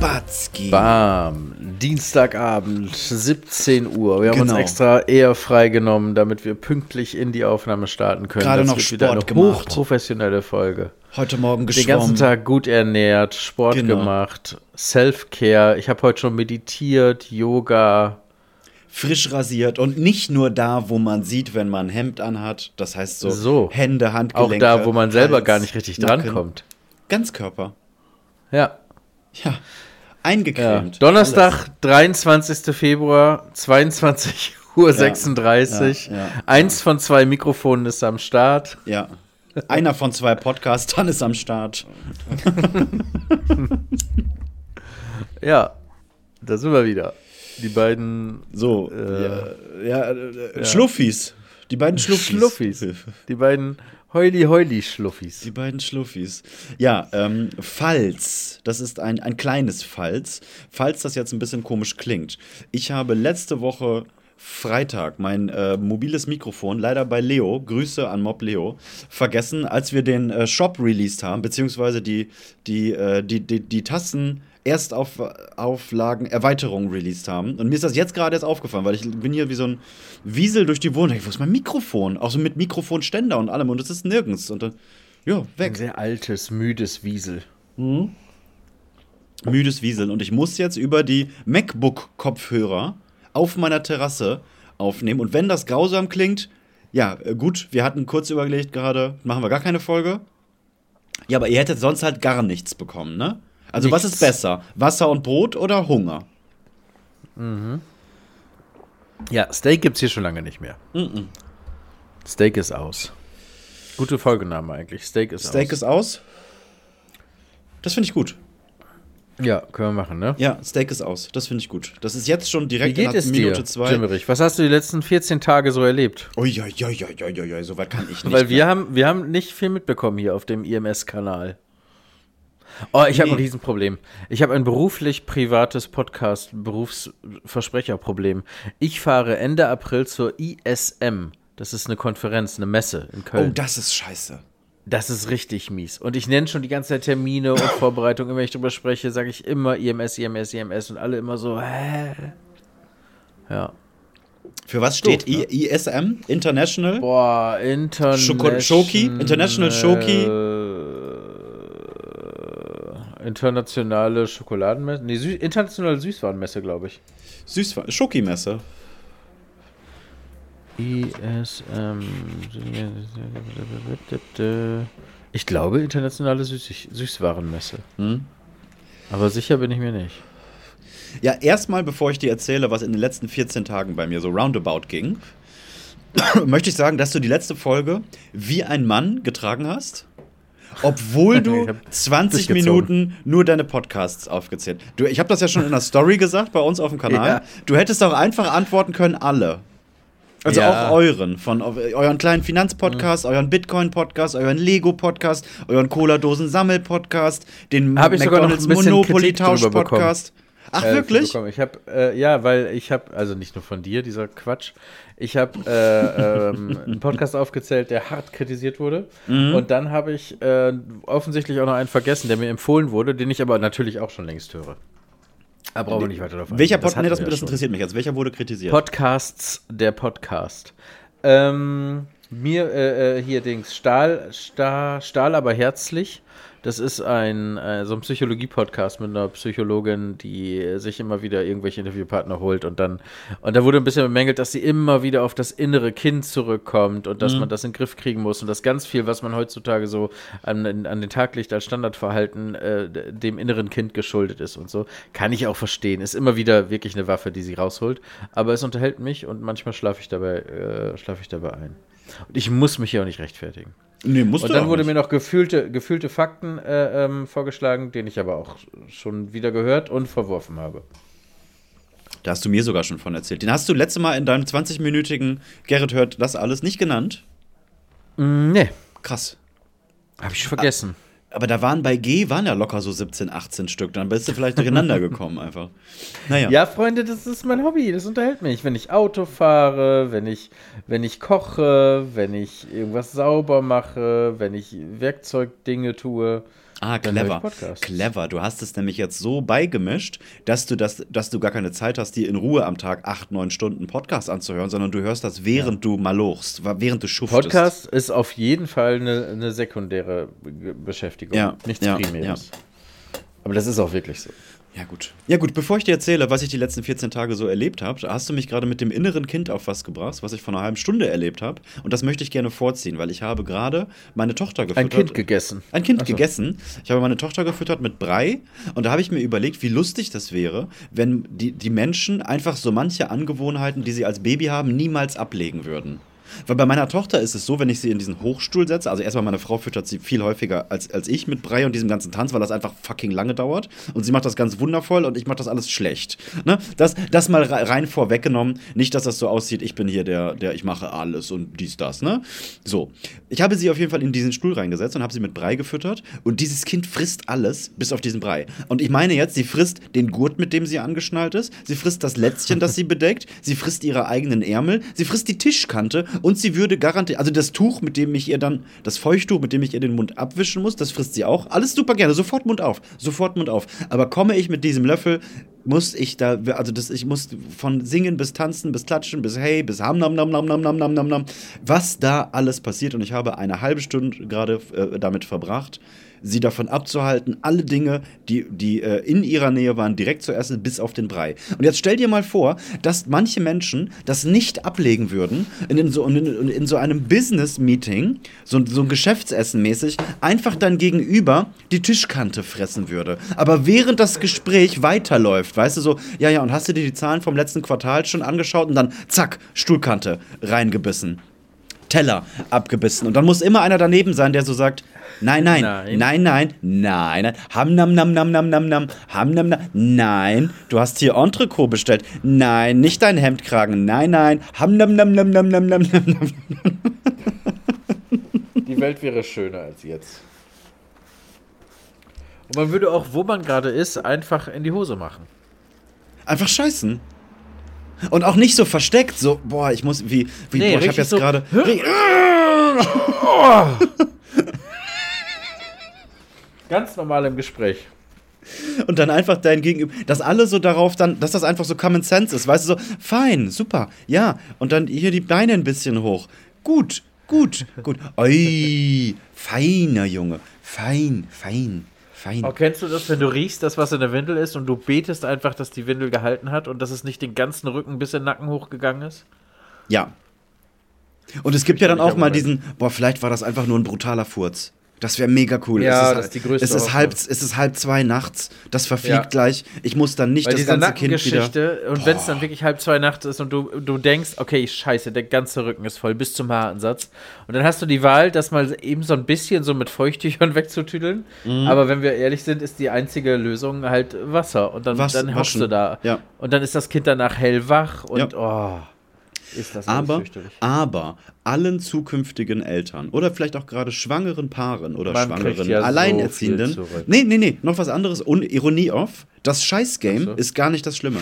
Batzki. Bam. Dienstagabend, 17 Uhr. Wir haben Genau. uns extra eher freigenommen, damit wir pünktlich in die Aufnahme starten können. Gerade Das noch wird wieder Sport eine gemacht. hochprofessionelle Folge. Heute Morgen Den geschwommen. ganzen Tag gut ernährt, Sport Genau. gemacht, Self-Care. Ich habe heute schon meditiert, Yoga. frisch rasiert und nicht nur da, wo man sieht, wenn man ein Hemd anhat. Das heißt so, So. Hände, Auch Handgelenke. da, wo man selber Hals, gar nicht richtig Nacken. drankommt. Ganzkörper. Ja. Ja. Ja. Eingecremt. Donnerstag, 23. Februar, 22 Uhr 36. ja, ja. Eins von zwei Mikrofonen ist am Start. Ja. Einer von zwei Podcastern ist am Start. Ja, da sind wir wieder. Die beiden So, Äh, ja, ja, äh, Schluffis. Die beiden Schluffis. Schluffis. Die beiden Heuli-Heuli-Schluffis. Die beiden Schluffis. Ja, ähm, falls, das ist ein, ein kleines Falls, falls das jetzt ein bisschen komisch klingt. Ich habe letzte Woche Freitag mein äh, mobiles Mikrofon, leider bei Leo, Grüße an Mob Leo, vergessen, als wir den äh, Shop released haben, beziehungsweise die, die, äh, die, die, die Tasten Erstauflagen Erweiterung released haben. Und mir ist das jetzt gerade erst aufgefallen, weil ich bin hier wie so ein Wiesel durch die Wohnung. Ich, Wo ist mein Mikrofon? Auch so mit Mikrofonständer und allem. Und es ist nirgends. Und dann, ja, Ein weg. sehr altes, müdes Wiesel. müdes Wieseln. Und ich muss jetzt über die MacBook-Kopfhörer auf meiner Terrasse aufnehmen. Und wenn das grausam klingt, ja, äh, gut, wir hatten kurz überlegt gerade, machen wir gar keine Folge. Ja, aber ihr hättet sonst halt gar nichts bekommen, ne? Also, was Nichts. ist besser? Wasser und Brot oder Hunger? Ja, Steak gibt's hier schon lange nicht mehr. Steak ist aus. Gute Folgename eigentlich. Steak ist Steak aus. ist aus. Das finde ich gut. ja, können wir machen, ne? Ja, Steak ist aus. Das finde ich gut. Das ist jetzt schon Wie direkt geht es dir, Minute zwei. Jimmerich? Was hast du die letzten 14 Tage so erlebt? Uiuiuiuiui, so weit kann ich nicht. Weil wir haben, wir haben nicht viel mitbekommen hier auf dem IMS-Kanal. Oh, ich habe Nee. ein Riesenproblem. Ich habe ein beruflich-privates Podcast-Berufsversprecherproblem. Ich fahre Ende April zur ISM. Das ist eine Konferenz, eine Messe in Oh, Köln. das ist scheiße. Das ist richtig mies. Und ich nenne schon die ganze Zeit Termine und Vorbereitung. Immer wenn ich drüber spreche, sage ich immer IMS, IMS, IMS und alle immer so, hä? Ja. Für was steht Doof, ne? ISM? International? Boah, International. Schoki? International Schoki? Internationale Schokoladenmesse? Nee, Sü internationale Süßwarenmesse, glaube ich. Süßwa Schoki-Messe. ISM. Ich glaube, internationale Süß Süßwarenmesse. Hm? Aber sicher bin ich mir nicht. Ja, erstmal, bevor ich dir erzähle, was in den letzten 14 Tagen bei mir so roundabout ging, möchte ich sagen, dass du die letzte Folge wie ein Mann getragen hast. Obwohl du hab 20 durchgezogen. Minuten nur deine Podcasts aufgezählt. Du, ich habe das ja schon in der Story gesagt bei uns auf dem Kanal. Ja. Du hättest auch einfach antworten können, alle. Also Ja. auch euren, von eu- euren kleinen Finanzpodcast, euren Bitcoin-Podcast, euren Lego-Podcast, euren Cola-Dosen-Sammel-Podcast, den Hab drüber Monopoly-Tausch-Podcast. Ach, äh, wirklich? Ich habe, äh, ja, weil ich habe, also nicht nur von dir, dieser Quatsch, ich habe äh, ähm, einen Podcast aufgezählt, der hart kritisiert wurde. Mhm. Und dann habe ich äh, offensichtlich auch noch einen vergessen, der mir empfohlen wurde, den ich aber natürlich auch schon längst höre. Aber brauchen wir nicht weiter davon. Welcher. Podcast? Nee, das, das interessiert mich jetzt. Welcher wurde kritisiert? Podcasts, der Podcast. Ähm, mir äh, äh, hier Dings, Stahl, Stahl, Stahl, aber herzlich. Das ist ein äh, so ein Psychologie-Podcast mit einer Psychologin, die sich immer wieder irgendwelche Interviewpartner holt und dann und da wurde ein bisschen bemängelt, dass sie immer wieder auf das innere Kind zurückkommt und dass Mhm. man das in den Griff kriegen muss und dass ganz viel, was man heutzutage so an, an den Tag legt als Standardverhalten, äh, dem inneren Kind geschuldet ist und so. Kann ich auch verstehen. Ist immer wieder wirklich eine Waffe, die sie rausholt. Aber es unterhält mich und manchmal schlafe ich dabei, äh, schlafe ich dabei ein. Und ich muss mich hier auch nicht rechtfertigen. nee, musst Und dann wurde nicht. mir noch gefühlte, gefühlte Fakten äh, ähm, vorgeschlagen, den ich aber auch schon wieder gehört und verworfen habe. Da hast du mir sogar schon von erzählt. Den hast du letzte Mal in deinem 20-minütigen Gerrit hört das alles nicht genannt? Mm, nee, Krass. hab ich schon vergessen. Aber da waren bei G waren ja locker so 17, 18 Stück. Dann bist du vielleicht durcheinander gekommen einfach. Naja. Ja, Freunde, das ist mein Hobby, das unterhält mich. Wenn ich Auto fahre, wenn ich, wenn ich koche, wenn ich irgendwas sauber mache, wenn ich Werkzeugdinge tue. Ah, clever. Clever. Du hast es nämlich jetzt so beigemischt, dass du, das, dass du gar keine Zeit hast, dir in Ruhe am Tag acht, neun Stunden Podcast anzuhören, sondern du hörst das, während du malochst, während du schuftest. Podcast ist auf jeden Fall eine, eine sekundäre Be- Beschäftigung, Ja, nichts ja, Primäres. Aber das ist auch wirklich so. Ja, gut. Ja, gut, bevor ich dir erzähle, was ich die letzten 14 Tage so erlebt habe, hast du mich gerade mit dem inneren Kind auf was gebracht, was ich vor einer halben Stunde erlebt habe. Und das möchte ich gerne vorziehen, weil ich habe gerade meine Tochter gefüttert. Ein Kind gegessen. Ein Kind so. gegessen. Ich habe meine Tochter gefüttert mit Brei und da habe ich mir überlegt, wie lustig das wäre, wenn die, die Menschen einfach so manche Angewohnheiten, die sie als Baby haben, niemals ablegen würden. Weil bei meiner Tochter ist es so, wenn ich sie in diesen Hochstuhl setze, also erstmal meine Frau füttert sie viel häufiger als, als ich mit Brei und diesem ganzen Tanz, weil das einfach fucking lange dauert. Und sie macht das ganz wundervoll und ich mache das alles schlecht. Ne? Das, das mal re- rein vorweggenommen. Nicht, dass das so aussieht, ich bin hier der, der ich mache alles und dies, das. Ne? So. Ich habe sie auf jeden Fall in diesen Stuhl reingesetzt und habe sie mit Brei gefüttert. Und dieses Kind frisst alles bis auf diesen Brei. Und ich meine jetzt, sie frisst den Gurt, mit dem sie angeschnallt ist. Sie frisst das Lätzchen, das sie bedeckt. Sie frisst ihre eigenen Ärmel. Sie frisst die Tischkante. Und sie würde garantiert, also das Tuch, mit dem ich ihr dann, das Feuchttuch, mit dem ich ihr den Mund abwischen muss, das frisst sie auch. Alles super gerne. Sofort Mund auf. Sofort Mund auf. Aber komme ich mit diesem Löffel, muss ich da, also das, ich muss von singen bis tanzen, bis klatschen, bis hey, bis ham nam nam nam nam nam nam nam nam, was da alles passiert und ich habe eine halbe Stunde gerade äh, damit verbracht, sie davon abzuhalten, alle Dinge, die, die äh, in ihrer Nähe waren, direkt zu essen, bis auf den Brei. Und jetzt stell dir mal vor, dass manche Menschen das nicht ablegen würden, in, so, in, in so einem Business-Meeting, so, so ein Geschäftsessen mäßig, einfach dann gegenüber die Tischkante fressen würde. Aber während das Gespräch weiterläuft, weißt du so, ja, ja, und hast du dir die Zahlen vom letzten Quartal schon angeschaut und dann zack, Stuhlkante reingebissen. Teller abgebissen. Und dann muss immer einer daneben sein, der so sagt: Nein, nein, Nein. nein, nein, nein, nein, ham nam nam nam nam nam nam, ham nam nam, nein, du hast hier Entrecot bestellt. Nein, nicht dein Hemdkragen. Nein, nein, ham nam nam nam nam nam nam nam nam. Die Welt wäre schöner als jetzt. Und man würde auch, wo man gerade ist, einfach in die Hose machen. Einfach scheißen. Und auch nicht so versteckt, so, boah, ich muss, wie, wie Nee, boah, ich richtig hab jetzt so- gerade. Ganz normal im Gespräch. Und dann einfach dein Gegenüber, dass alle so darauf dann, dass das einfach so Common Sense ist, weißt du, so, fein, super, ja. Und dann hier die Beine ein bisschen hoch. Gut, gut, gut. Oi, feiner Junge, fein, fein, fein. Aber kennst du das, wenn du riechst, dass was in der Windel ist und du betest einfach, dass die Windel gehalten hat und dass es nicht den ganzen Rücken bis in den Nacken hochgegangen ist? Ja. Und es gibt ja dann auch mal diesen, boah, vielleicht war das einfach nur ein brutaler Furz. Das wäre mega cool. Ja, es das ist die größte es ist halb, es ist halb zwei nachts. Das verfliegt Ja. gleich. Ich muss dann nicht Weil das diese ganze Kind wieder. Und wenn es dann wirklich halb zwei nachts ist und du, du denkst, okay, scheiße, der ganze Rücken ist voll bis zum Haaransatz. Und dann hast du die Wahl, das mal eben so ein bisschen so mit Feuchttüchern wegzutüdeln. Mhm. Aber wenn wir ehrlich sind, ist die einzige Lösung halt Wasser. Und dann, Was- dann hockst du da. Ja. Und dann ist das Kind danach hellwach und Ja. oh, ist Aber, aber allen zukünftigen Eltern oder vielleicht auch gerade schwangeren Paaren oder Man schwangeren ja so Alleinerziehenden. zurück. nee, nee, nee, noch was anderes. Und Ironie off. Das Scheißgame so. ist gar nicht das Schlimme.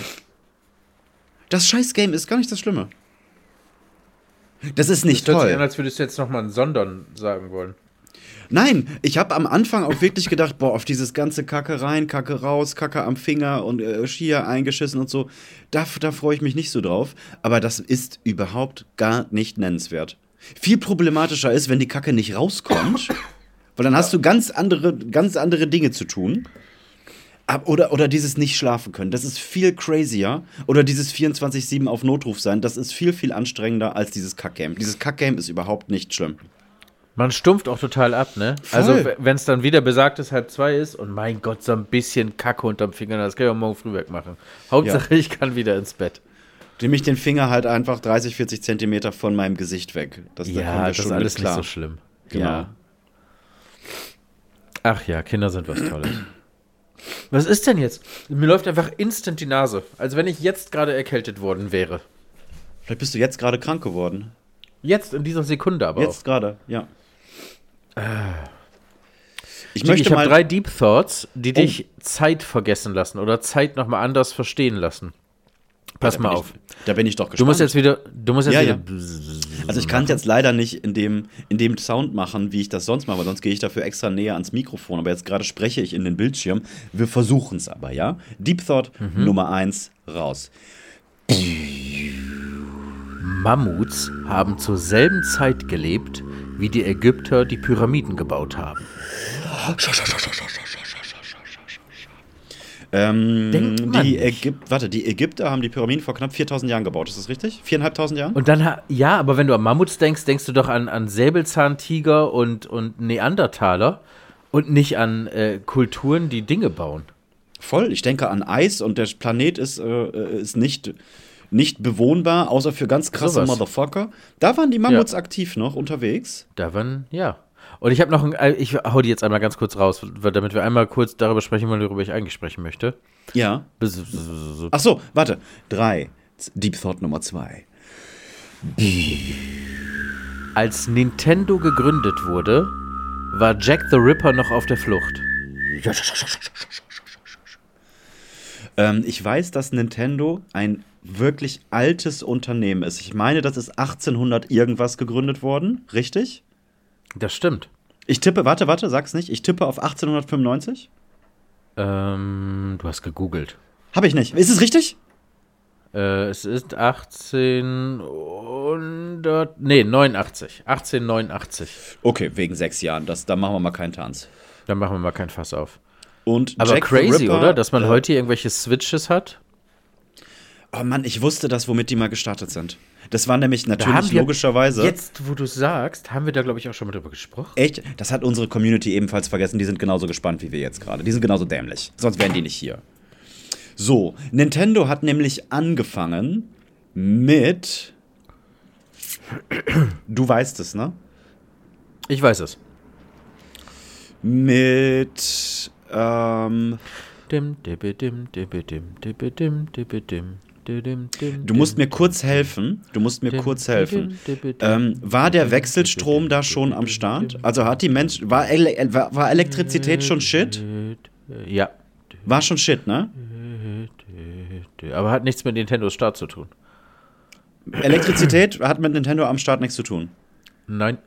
Das Scheißgame ist gar nicht das Schlimme. Das ist nicht Das hört sich toll. an, als würdest du jetzt nochmal ein Sondern sagen wollen. Nein, ich habe am Anfang auch wirklich gedacht, boah, auf dieses ganze Kacke rein, Kacke raus, Kacke am Finger und äh, Skier eingeschissen und so, da, da freue ich mich nicht so drauf. Aber das ist überhaupt gar nicht nennenswert. Viel problematischer ist, wenn die Kacke nicht rauskommt, weil dann hast du ganz andere, ganz andere Dinge zu tun. Oder, oder dieses nicht schlafen können, das ist viel crazier. Oder dieses 24-7 auf Notruf sein, das ist viel, viel anstrengender als dieses Kackgame. Dieses Kackgame ist überhaupt nicht schlimm. Man stumpft auch total ab, ne? Voll. Also, wenn es dann wieder besagtes halb zwei ist und mein Gott, so ein bisschen Kacke unterm Finger, das kann ich auch morgen früh wegmachen. Hauptsache, ich kann wieder ins Bett. Nehme ich den Finger halt einfach 30, 40 Zentimeter von meinem Gesicht weg. Das, da Ja, wir das ist alles klar. nicht so schlimm. Genau. Ja. Ach ja, Kinder sind was Tolles. Was ist denn jetzt? Mir läuft einfach instant die Nase, als wenn ich jetzt gerade erkältet worden wäre. Vielleicht bist du jetzt gerade krank geworden. Jetzt, in dieser Sekunde aber Jetzt gerade, ja. Ich möchte Ich habe mal. drei Deep Thoughts, die Oh. dich Zeit vergessen lassen oder Zeit nochmal anders verstehen lassen. Pass da mal auf. Ich, da bin ich doch gespannt. Du musst jetzt wieder, du musst jetzt Ja, wieder. ja. Also ich kann es jetzt leider nicht in dem, in dem Sound machen, wie ich das sonst mache, weil sonst gehe ich dafür extra näher ans Mikrofon. Aber jetzt gerade spreche ich in den Bildschirm. Wir versuchen es aber, ja? Deep Thought Mhm. Nummer 1 raus. Mammuts haben zur selben Zeit gelebt, wie die Ägypter die Pyramiden gebaut haben. Ähm, Denkt man die, nicht. Ägyp warte, die Ägypter haben die Pyramiden vor knapp 4000 Jahren gebaut. Ist das richtig? 4.500 Jahren? Und dann, ha- ja, aber wenn du an Mammuts denkst, denkst du doch an, an Säbelzahntiger und, und Neandertaler und nicht an äh, Kulturen, die Dinge bauen. Voll. Ich denke an Eis und der Planet ist, äh, ist nicht, nicht bewohnbar, außer für ganz krasse Sowas. Motherfucker. Da waren die Mammuts aktiv noch unterwegs. Da waren, ja. Und ich habe noch ein, äh, ich hau die jetzt einmal ganz kurz raus, damit wir einmal kurz darüber sprechen wollen, worüber ich eigentlich sprechen möchte. Ja. Ach so, warte. Drei. Deep Thought Nummer zwei. Als Nintendo gegründet wurde, war Jack the Ripper noch auf der Flucht. Ähm, ich weiß, dass Nintendo ein wirklich altes Unternehmen ist. Ich meine, das ist 1800 irgendwas gegründet worden, richtig? Das stimmt. Ich tippe, warte, warte, sag's nicht. Ich tippe auf 1895. Ähm, du hast gegoogelt. Habe ich nicht. Ist es richtig? Äh, es ist 1800, nee, 89. 1889. Okay, wegen sechs Jahren. Das, da machen wir mal keinen Tanz. Dann machen wir mal kein Fass auf. Und Aber Jack crazy, oder? Dass man äh, heute irgendwelche Switches hat. Oh Mann, ich wusste das, womit die mal gestartet sind. Das war nämlich natürlich wir- logischerweise. Jetzt, wo du sagst, haben wir da, glaube ich, auch schon mal drüber gesprochen. Echt? Das hat unsere Community ebenfalls vergessen. Die sind genauso gespannt wie wir jetzt gerade. Die sind genauso dämlich. Sonst wären die nicht hier. So, Nintendo hat nämlich angefangen mit. Du weißt es, ne? Ich weiß es. Mit. Ähm, Dim, dim, dim, dibbe, dim, dibbe, dim, didim, dim, du musst mir kurz helfen. Du musst mir kurz helfen. Ähm, war der Wechselstrom da schon am Start? Also hat die Mensch. War, Ele war, Elektrizität schon Shit? Ja. War schon Shit, ne? Aber hat nichts mit Nintendos Start zu tun. Elektrizität hat mit Nintendo am Start nichts zu tun. Nein.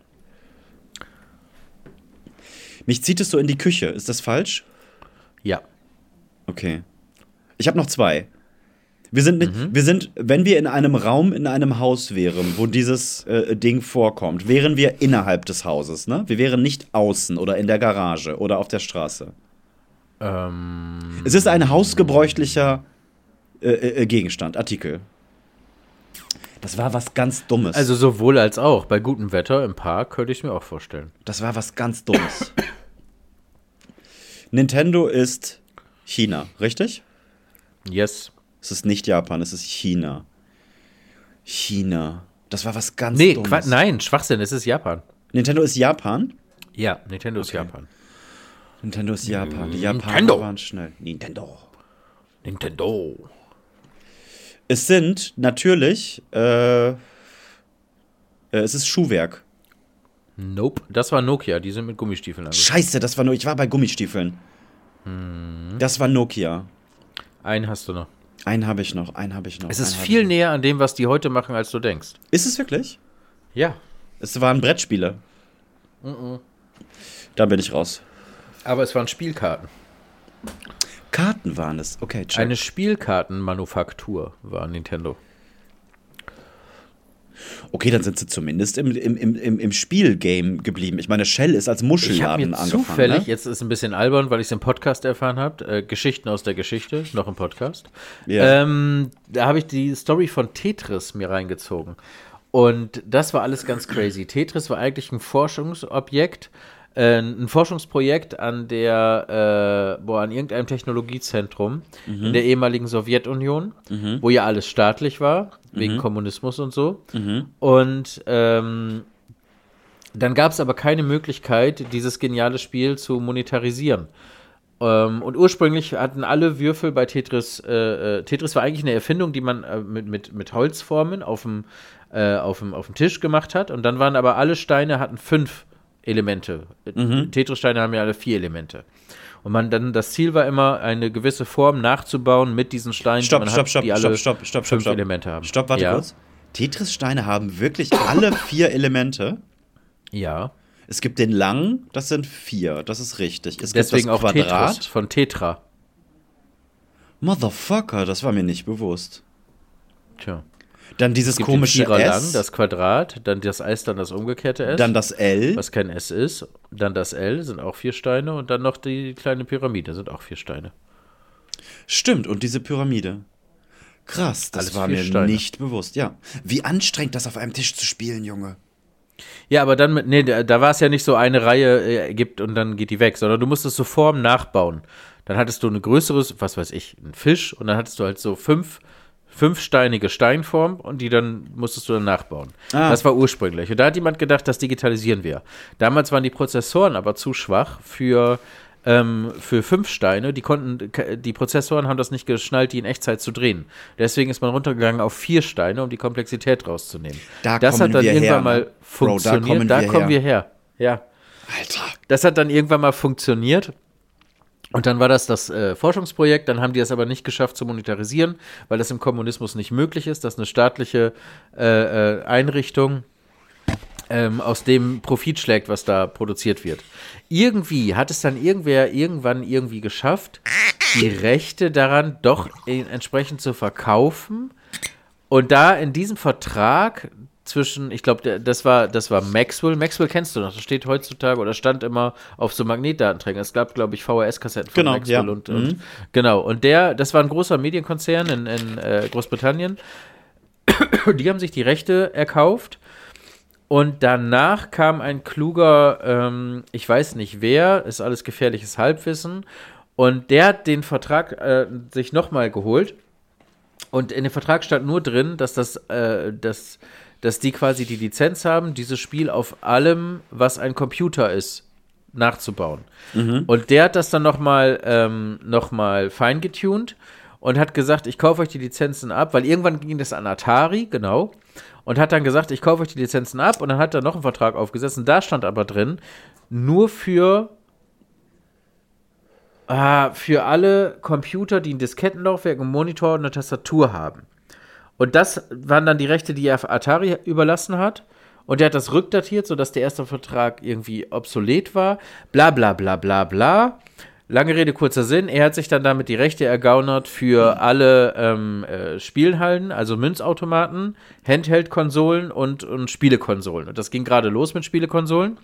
Mich zieht es so in die Küche. Ist das falsch? Ja. Okay. Ich habe noch zwei. Wir sind, nicht, wir sind, wenn wir in einem Raum, in einem Haus wären, wo dieses äh, Ding vorkommt, wären wir innerhalb des Hauses, ne? Wir wären nicht außen oder in der Garage oder auf der Straße. Ähm, Es ist ein hausgebräuchlicher äh, äh, Gegenstand, Artikel. Das war was ganz Dummes. also sowohl als auch. Bei gutem Wetter im Park könnte ich mir auch vorstellen. Das war was ganz Dummes. Nintendo ist China, richtig? Yes. Es ist nicht Japan, es ist China. China. Das war was ganz Nee, Dummes. Qua nein, Schwachsinn, es ist Japan. Nintendo ist Japan? Ja, Nintendo ist Okay. Japan. Nintendo ist Japan. Die Japaner Nintendo. waren schnell. Nintendo. Nintendo. Es sind natürlich, äh, äh, es ist Schuhwerk. Nope. Das war Nokia, die sind mit Gummistiefeln angefangen. Scheiße, das war nur, ich war bei Gummistiefeln. Hm. Das war Nokia. Einen hast du noch. Einen habe ich noch, einen habe ich noch. Es ist viel näher an dem, was die heute machen, als du denkst. Ist es wirklich? Ja. Es waren Brettspiele. Da bin ich raus. Aber es waren Spielkarten. Karten waren es. Okay, check. Eine Spielkartenmanufaktur war Nintendo. Okay, dann sind sie zumindest im, im, im, im, Spielgame geblieben. Ich meine, Shell ist als Ich habe Muschelladen mir angefangen. zufällig, ne? jetzt ist ein bisschen albern, weil ich es im Podcast erfahren habe, äh, Geschichten aus der Geschichte, noch im Podcast. Ja. Ähm, da habe ich die Story von Tetris mir reingezogen. Und das war alles ganz crazy. Tetris war eigentlich ein Forschungsobjekt, äh, ein Forschungsprojekt an der, äh, boah, an irgendeinem Technologiezentrum in der ehemaligen Sowjetunion, wo ja alles staatlich war, wegen Kommunismus und so. Und ähm, dann gab es aber keine Möglichkeit, dieses geniale Spiel zu monetarisieren. Ähm, und ursprünglich hatten alle Würfel bei Tetris, äh, äh, Tetris war eigentlich eine Erfindung, die man äh, mit, mit, mit Holzformen auf dem, äh, auf, dem, auf dem Tisch gemacht hat. Und dann waren aber alle Steine hatten fünf Elemente. Mhm. Tetris-Steine haben ja alle vier Elemente. Und man dann, das Ziel war immer, eine gewisse Form nachzubauen mit diesen Steinen, Stopp, die man stopp, hat, stopp, die alle stopp, stopp, stopp, fünf stopp. Elemente haben. Stopp, warte ja. kurz. Tetris-Steine haben wirklich alle vier Elemente. Ja. Es gibt den langen, das sind vier, das ist richtig. Es Deswegen gibt auch Quadrat. Tetris von Tetra. Motherfucker, das war mir nicht bewusst. Tja. Dann dieses Es gibt komische den S, lang, das Quadrat, dann das S, dann das umgekehrte S. dann das L. was kein S ist. Dann das L, sind auch vier Steine. Und dann noch die kleine Pyramide, sind auch vier Steine. Stimmt, und diese Pyramide. Krass, das Alles war mir Steine. nicht bewusst. Ja. Wie anstrengend, das auf einem Tisch zu spielen, Junge. Ja, aber dann, mit, nee, da, da war es ja nicht so eine Reihe äh, gibt und dann geht die weg, sondern du musstest so Formen nachbauen. Dann hattest du eine größere, was weiß ich, einen Fisch und dann hattest du halt so fünf, fünfsteinige Steinform und die dann musstest du dann nachbauen. Ah. Das war ursprünglich. Und da hat jemand gedacht, das digitalisieren wir. Damals waren die Prozessoren aber zu schwach für, ähm, für fünf Steine. Die konnten, die Prozessoren haben das nicht geschnallt, die in Echtzeit zu drehen. Deswegen ist man runtergegangen auf vier Steine, um die Komplexität rauszunehmen. Da das hat dann irgendwann her, mal ne? Bro, da funktioniert. kommen da wir kommen her. wir her. Ja. Alter. Das hat dann irgendwann mal funktioniert. Und dann war das das äh, Forschungsprojekt, dann haben die es aber nicht geschafft zu monetarisieren, weil das im Kommunismus nicht möglich ist, dass eine staatliche äh, äh, Einrichtung ähm, aus dem Profit schlägt, was da produziert wird. Irgendwie hat es dann irgendwer irgendwann irgendwie geschafft, die Rechte daran doch entsprechend zu verkaufen. Und da in diesem Vertrag zwischen, ich glaube, das war, das war Maxwell. Maxwell kennst du noch, das steht heutzutage oder stand immer auf so Magnetdatenträgern. Es gab, glaube ich, VHS-Kassetten von Genau, Maxwell ja. und, und genau. Und der, das war ein großer Medienkonzern in, in äh, Großbritannien. Die haben sich die Rechte erkauft. Und danach kam ein kluger, ähm, ich weiß nicht wer, ist alles gefährliches Halbwissen. Und der hat den Vertrag äh, sich nochmal geholt. Und in dem Vertrag stand nur drin, dass das, äh, dass, dass die quasi die Lizenz haben, dieses Spiel auf allem, was ein Computer ist, nachzubauen. Und der hat das dann nochmal ähm, noch mal feingetuned und hat gesagt, ich kaufe euch die Lizenzen ab, weil irgendwann ging das an Atari, genau, und hat dann gesagt, ich kaufe euch die Lizenzen ab und dann hat er noch einen Vertrag aufgesetzt und da stand aber drin, nur für Ah, für alle Computer, die ein Diskettenlaufwerk, einen Monitor und eine Tastatur haben. Und das waren dann die Rechte, die er Atari überlassen hat. Und er hat das rückdatiert, sodass der erste Vertrag irgendwie obsolet war. Bla bla bla bla bla. Lange Rede, kurzer Sinn. Er hat sich dann damit die Rechte ergaunert für alle ähm, äh, Spielhallen, also Münzautomaten, Handheld-Konsolen und, und Spielekonsolen. Und das ging gerade los mit Spielekonsolen.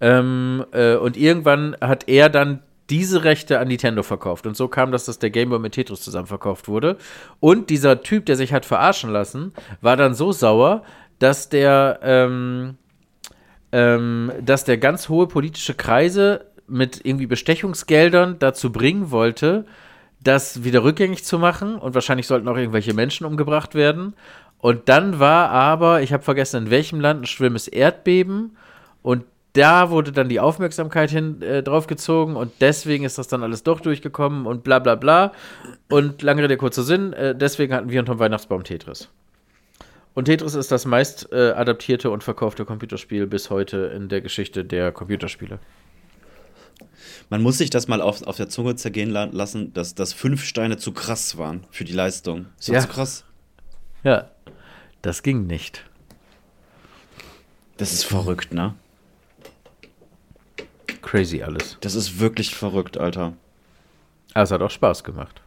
Ähm, äh, und irgendwann hat er dann diese Rechte an Nintendo verkauft. Und so kam das, dass der Game Boy mit Tetris zusammen verkauft wurde. Und dieser Typ, der sich hat verarschen lassen, war dann so sauer, dass der, ähm, ähm, dass der ganz hohe politische Kreise mit irgendwie Bestechungsgeldern dazu bringen wollte, das wieder rückgängig zu machen. Und wahrscheinlich sollten auch irgendwelche Menschen umgebracht werden. Und dann war aber, ich habe vergessen, in welchem Land ein schwimmes Erdbeben. Und da wurde dann die Aufmerksamkeit hin, äh, drauf gezogen und deswegen ist das dann alles doch durchgekommen und bla bla bla. Und lange Rede, kurzer Sinn, äh, deswegen hatten wir unterm Weihnachtsbaum Tetris. Und Tetris ist das meist äh, adaptierte und verkaufte Computerspiel bis heute in der Geschichte der Computerspiele. Man muss sich das mal auf, auf der Zunge zergehen la lassen, dass, dass fünf Steine zu krass waren für die Leistung. Ist doch Ja. zu krass. Ja, das ging nicht. Das ist verrückt, ne? Crazy alles. Das ist wirklich verrückt, Alter. Aber es hat auch Spaß gemacht.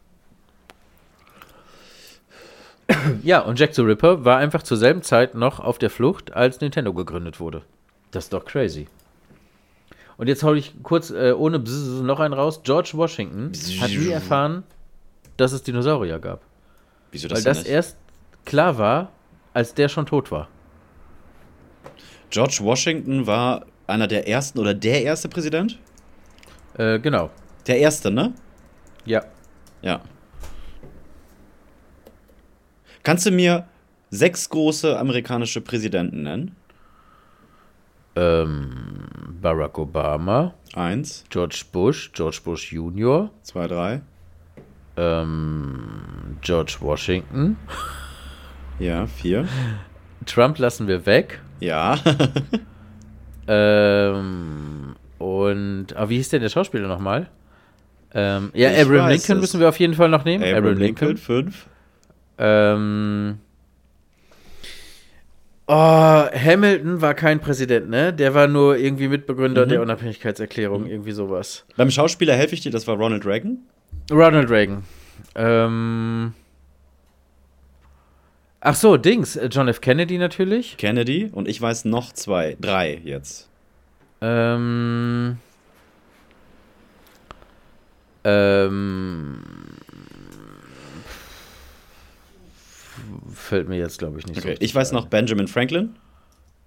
Ja, und Jack the Ripper war einfach zur selben Zeit noch auf der Flucht, als Nintendo gegründet wurde. Das ist doch crazy. Und jetzt hau ich kurz äh, ohne Bzzz noch einen raus. George Washington hat nie erfahren, dass es Dinosaurier gab. Wieso Weil das das denn nicht? erst klar war, als der schon tot war. George Washington war einer der ersten oder der erste Präsident? Äh, genau. Der erste, ne? Ja. Ja. Kannst du mir sechs große amerikanische Präsidenten nennen? Ähm, Barack Obama, Eins, George Bush, George Bush Junior, zwei, drei. ähm, George Washington. Ja, vier. Trump lassen wir weg. Ja. Ähm, und, ah, wie hieß denn der Schauspieler nochmal? Ähm, ja, Ich Abraham Lincoln es. müssen wir auf jeden Fall noch nehmen. Abraham Lincoln, fünf. Ähm, oh, Hamilton war kein Präsident, ne? Der war nur irgendwie Mitbegründer Mhm. der Unabhängigkeitserklärung, irgendwie sowas. Beim Schauspieler helfe ich dir, das war Ronald Reagan. Ronald Reagan. Ähm, ach so, Dings. äh, John F. Kennedy natürlich. Kennedy und ich weiß noch zwei, drei jetzt. Ähm, ähm, fällt mir jetzt, glaube ich, nicht Okay. so. Ich weiß noch Benjamin Franklin.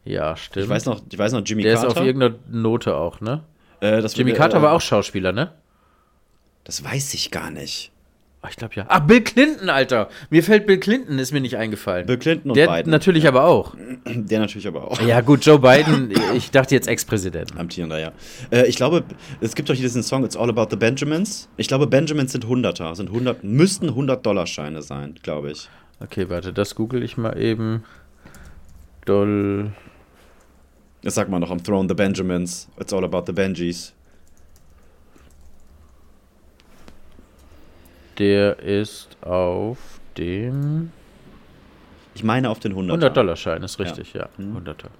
Ja, stimmt. Ich weiß noch, ich weiß noch Jimmy Der ist Carter. auf irgendeiner Note auch, ne? äh, Jimmy äh, Carter äh, war auch Schauspieler, ne? Das weiß ich gar nicht. Ah, Ich glaube ja. Ach, Bill Clinton, Alter. Mir fällt Bill Clinton, ist mir nicht eingefallen. Bill Clinton und Der Biden. natürlich aber auch. Der natürlich aber auch. Ja, gut, Joe Biden, ich dachte jetzt Ex-Präsident. Amtierender, ja. Äh, ich glaube, es gibt doch hier diesen Song It's All About the Benjamins. Ich glaube, Benjamins sind Hunderter, sind 100, müssten 100-Dollar-Scheine sein, glaube ich. Okay, warte, das google ich mal eben. Doll. Das sagt man noch am Throne, the Benjamins. It's all about the Benjis. Der ist auf dem Ich meine auf den 100. 100-Dollar-Schein, ist richtig, ja. Mhm. 100er.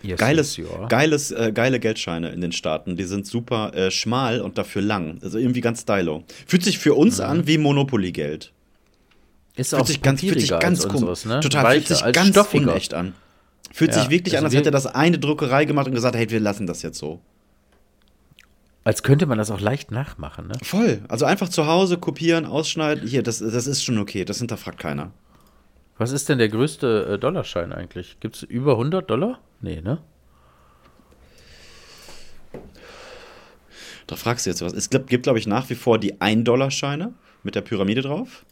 Yes, Geiles, yes, are. geiles, äh, geile Geldscheine in den Staaten. Die sind super äh, schmal und dafür lang. Also irgendwie ganz stylo. Fühlt sich für uns an wie Monopoly-Geld. Ist Fühlt auch sich ganz, fühlt sich ganz komisch unseres, ne? Total, Weicher, fühlt sich als ganz stoffiger. unecht an. Fühlt Ja, sich wirklich also an, als hätte das eine Druckerei gemacht und gesagt, hey, wir lassen das jetzt so. Als könnte man das auch leicht nachmachen, ne? Voll. Also einfach zu Hause kopieren, ausschneiden. Hier, das, das ist schon okay. Das hinterfragt keiner. Was ist denn der größte äh, Dollarschein eigentlich? Gibt es über 100 Dollar? Nee, ne? Da fragst du jetzt was. Es gibt, gibt glaube ich, nach wie vor die 1-Dollar-Scheine mit der Pyramide drauf.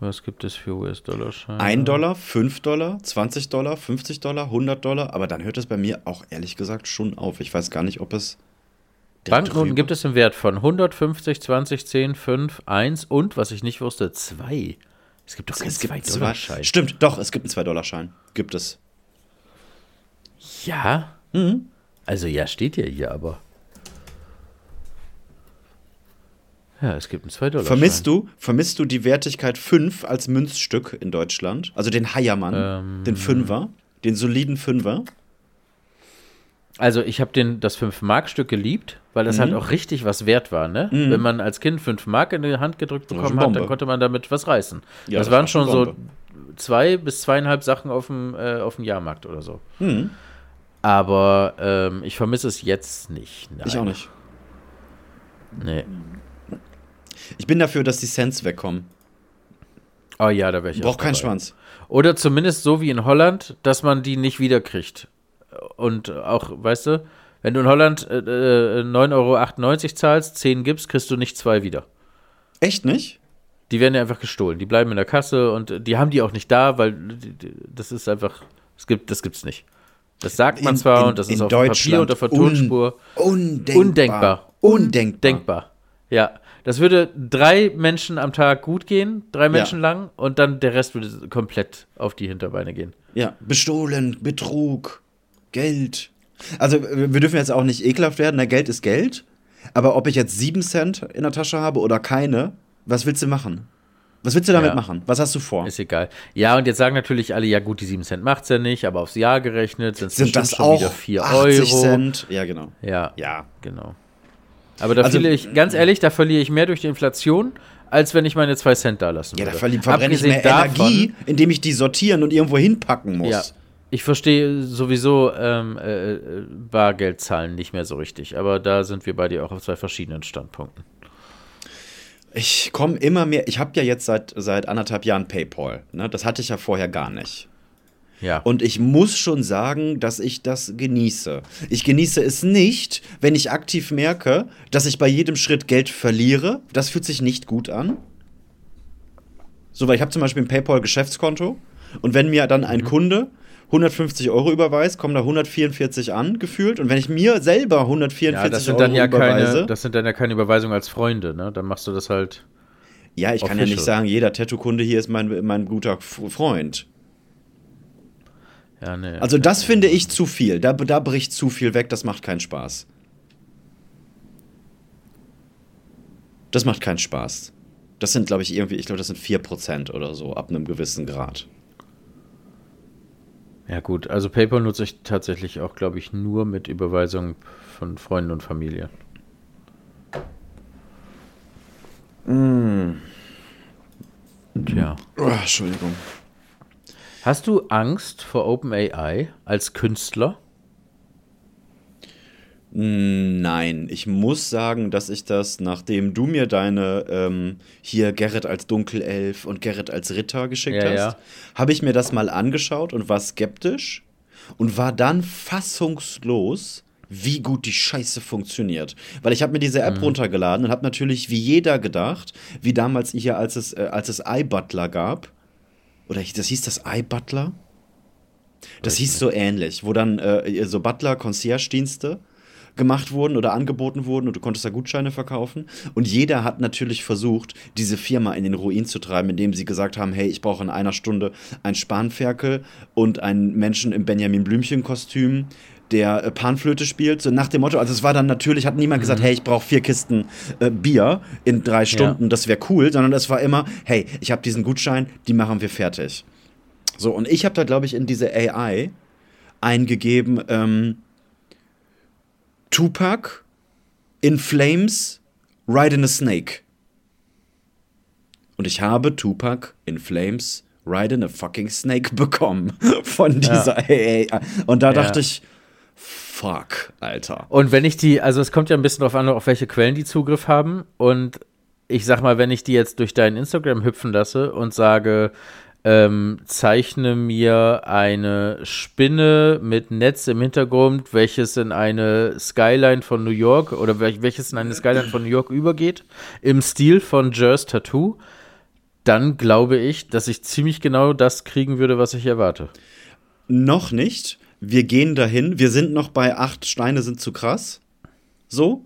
Was gibt es für US-Dollar-Scheine? 1 Dollar, 5 Dollar, 20 Dollar, 50 Dollar, 100 Dollar. Aber dann hört es bei mir auch ehrlich gesagt schon auf. Ich weiß gar nicht, ob es. Banknoten gibt es im Wert von 150, 20, 10, 5, 1 und, was ich nicht wusste, 2. Es gibt doch keinen es gibt zwei. 2-Dollar-Schein. Stimmt, doch, es gibt einen 2-Dollar-Schein. Gibt es. Ja? Mhm. Also ja, steht ja hier, aber. Ja, es gibt einen 2-Dollar-Schein. Vermisst du, vermisst du die Wertigkeit 5 als Münzstück in Deutschland? Also den Heiermann, Ähm. den Fünfer, den soliden Fünfer. Also ich habe den das 5-Mark-Stück geliebt, weil das Mhm. halt auch richtig was wert war, ne? Wenn man als Kind 5 Mark in die Hand gedrückt bekommen hat, dann konnte man damit was reißen. Ja, das, das waren war schon so zwei bis zweieinhalb Sachen auf dem, äh, auf dem Jahrmarkt oder so. Hm, Aber ähm, ich vermisse es jetzt nicht. Nein. ich auch nicht. Nee. Ich bin dafür, dass die Cents wegkommen. Oh ja, da wäre ich Braucht auch keinen. Schwanz. Oder zumindest so wie in Holland, dass man die nicht wiederkriegt. Und auch, weißt du, wenn du in Holland äh, äh, 9,98 Euro zahlst, 10 gibst, kriegst du nicht zwei wieder. Echt nicht? Die werden ja einfach gestohlen. Die bleiben in der Kasse und äh, die haben die auch nicht da, weil das ist einfach, das gibt das gibt's nicht. Das sagt man In- zwar in- und das ist auf Papier Deutschland und auf der Tonspur. Undenkbar. Undenkbar. Undenkbar. Denkbar. Ja. Das würde drei Menschen am Tag gut gehen, drei Menschen lang, und dann der Rest würde komplett auf die Hinterbeine gehen. Ja, bestohlen, Betrug, Geld. Also, wir dürfen jetzt auch nicht ekelhaft werden. Na, Geld ist Geld. Aber ob ich jetzt 7 Cent in der Tasche habe oder keine, was willst du machen? Was willst du damit Ja. machen? Was hast du vor? Ist egal. Ja, und jetzt sagen natürlich alle, ja gut, die 7 Cent macht's ja nicht, aber aufs Jahr gerechnet sind es schon wieder 4 80 Euro. Cent? Ja, genau. Ja, Ja. genau. Aber da Also- verliere ich, ganz ehrlich, da verliere ich mehr durch die Inflation, als wenn ich meine 2 Cent da lassen Ja, würde. da verli- verbrenne ich mehr davon- Energie, indem ich die sortieren und irgendwo hinpacken muss. Ja. Ich verstehe sowieso ähm, äh, äh, Bargeldzahlen nicht mehr so richtig, aber da sind wir bei dir auch auf zwei verschiedenen Standpunkten. Ich komme immer mehr. Ich habe ja jetzt seit, seit anderthalb Jahren PayPal. Ne? Das hatte ich ja vorher gar nicht. Ja. Und ich muss schon sagen, dass ich das genieße. Ich genieße es nicht, wenn ich aktiv merke, dass ich bei jedem Schritt Geld verliere. Das fühlt sich nicht gut an. So, weil ich habe zum Beispiel ein PayPal-Geschäftskonto und wenn mir dann ein Kunde 150 Euro überweist, kommen da 144 an, gefühlt. Und wenn ich mir selber 144 Ja, das sind Euro dann ja überweise, keine, das sind dann ja keine Überweisungen als Freunde, ne? Dann machst du das halt. ja, ich kann ja nicht sagen, jeder Tattoo-Kunde hier ist mein, mein guter Freund. Ja, nee. Also das finde ich zu viel. Da, da bricht zu viel weg, das macht keinen Spaß. Das macht keinen Spaß. Das sind, glaube ich, irgendwie, ich glaube, das sind 4% oder so, ab einem gewissen Grad. Ja, gut. Also PayPal nutze ich tatsächlich auch, glaube ich, nur mit Überweisungen von Freunden und Familie. Tja. Oh, Entschuldigung. Hast du Angst vor OpenAI als Künstler? Nein, ich muss sagen, dass ich das, nachdem du mir deine ähm, hier Gerrit als Dunkelelf und Gerrit als Ritter geschickt Ja, hast, ja. habe ich mir das mal angeschaut und war skeptisch und war dann fassungslos, wie gut die Scheiße funktioniert. Weil ich habe mir diese Mhm. App runtergeladen und habe natürlich wie jeder gedacht, wie damals hier, als es, äh, als es iButler gab, oder ich, das hieß das iButler? Das hieß so ähnlich, wo dann äh, so Butler-Concierge-Dienste gemacht wurden oder angeboten wurden und du konntest da Gutscheine verkaufen. Und jeder hat natürlich versucht, diese Firma in den Ruin zu treiben, indem sie gesagt haben, hey, ich brauche in einer Stunde ein Spanferkel und einen Menschen im Benjamin Blümchen-Kostüm, der äh, Panflöte spielt, so nach dem Motto, also es war dann natürlich, hat niemand gesagt, hey, ich brauche vier Kisten äh, Bier in drei Stunden, das wäre cool, sondern es war immer, hey, ich habe diesen Gutschein, die machen wir fertig. So, und ich habe da, glaube ich, in diese AI eingegeben, ähm, Tupac in Flames Ride in a Snake. Und ich habe Tupac in Flames Ride in a fucking Snake bekommen von dieser AI. Und da Ja. dachte ich, fuck, Alter. Und wenn ich die, also es kommt ja ein bisschen darauf an, auf welche Quellen die Zugriff haben. Und ich sag mal, wenn ich die jetzt durch dein Instagram hüpfen lasse und sage, ähm, zeichne mir eine Spinne mit Netz im Hintergrund, welches in eine Skyline von New York oder wel welches in eine Skyline von New York übergeht, im Stil von Jers Tattoo, dann glaube ich, dass ich ziemlich genau das kriegen würde, was ich erwarte. Noch nicht. Wir gehen dahin. Wir sind noch bei acht Steine sind zu krass. So.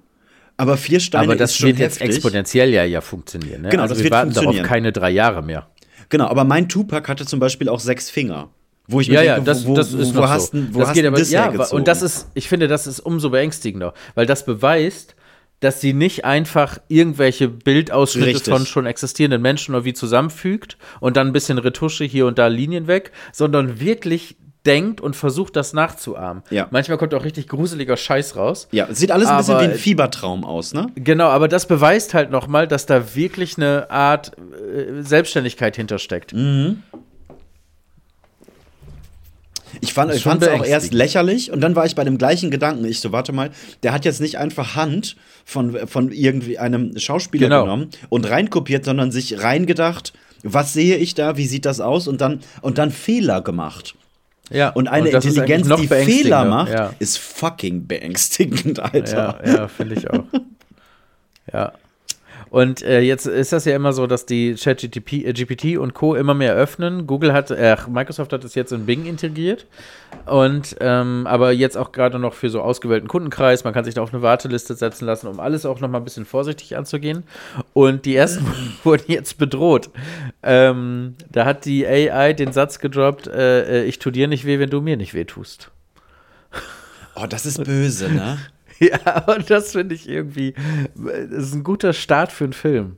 Aber vier Steine Aber das wird jetzt exponentiell ja, ja funktionieren. Ne? Genau, also das wir wird warten darauf keine drei Jahre mehr. Genau, aber mein Tupac hatte zum Beispiel auch sechs Finger. Wo ich mir Ja, denke, ja, das, wo, das wo, ist wo noch hast so. du wo das hast geht du aber, das ja, hergezogen? und das ist, ich finde, das ist umso beängstigender, weil das beweist, dass sie nicht einfach irgendwelche Bildausschnitte Richtig. von schon existierenden Menschen irgendwie zusammenfügt und dann ein bisschen Retusche hier und da Linien weg, sondern wirklich denkt und versucht, das nachzuahmen. Ja. Manchmal kommt auch richtig gruseliger Scheiß raus. Ja, es sieht alles ein bisschen wie ein Fiebertraum aus, ne? Genau, aber das beweist halt nochmal, dass da wirklich eine Art äh, Selbstständigkeit hintersteckt. Mhm. Ich fand es auch erst lächerlich und dann war ich bei dem gleichen Gedanken. Ich so, warte mal, der hat jetzt nicht einfach Hand von, von irgendwie einem Schauspieler Genau. genommen und reinkopiert, sondern sich reingedacht, was sehe ich da, wie sieht das aus und dann, und dann Fehler gemacht. Ja, Und eine ist Intelligenz, die. Fehler macht, Ja. ist fucking beängstigend, Alter. Ja, ja finde ich auch. ja. Und äh, jetzt ist das ja immer so, dass die ChatGPT äh, GPT und Co. immer mehr öffnen. Google hat, äh, Microsoft hat es jetzt in Bing integriert. Und ähm, aber jetzt auch gerade noch für so ausgewählten Kundenkreis. Man kann sich da auf eine Warteliste setzen lassen, um alles auch noch mal ein bisschen vorsichtig anzugehen. Und die ersten wurden jetzt bedroht. Ähm, da hat die AI den Satz gedroppt: äh, äh, Ich tu dir nicht weh, wenn du mir nicht weh tust. Oh, das ist böse, ne? Ja, und das finde ich irgendwie, das ist ein guter Start für einen Film.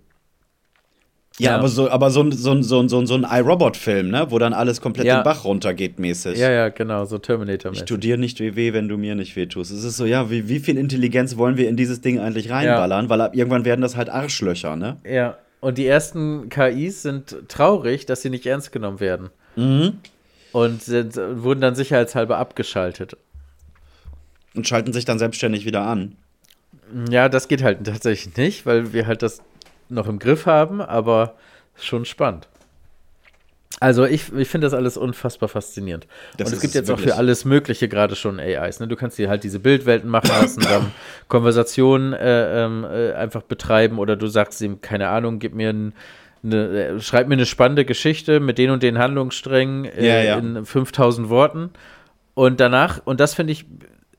Ja, Ja. aber so, aber so, ein- so, ein- so, ein- so, ein- so ein iRobot-Film, ne? Wo dann alles komplett Ja. den Bach runtergeht, mäßig. Ja, ja, genau, so terminator Ich tu dir nicht weh, wenn du mir nicht weh tust. Es ist so, ja, wie, wie viel Intelligenz wollen wir in dieses Ding eigentlich reinballern? Weil ab irgendwann werden das halt Arschlöcher, ne? Ja, und die ersten KIs sind traurig, dass sie nicht ernst genommen werden. Mhm. Und sind, wurden dann sicherheitshalber abgeschaltet. Und schalten sich dann selbstständig wieder an. Ja, das geht halt tatsächlich nicht, weil wir halt das noch im Griff haben, aber schon spannend. Also ich, ich finde das alles unfassbar faszinierend. Das und es gibt es jetzt auch wirklich. für alles Mögliche gerade schon AIs. Ne? Du kannst dir halt diese Bildwelten machen lassen, dann Konversationen äh, ähm, äh, einfach betreiben oder du sagst ihm, keine Ahnung, gib mir ein eine, schreib mir eine spannende Geschichte mit den und den Handlungssträngen äh, Ja, ja. in 5000 Worten. Und danach, und das finde ich,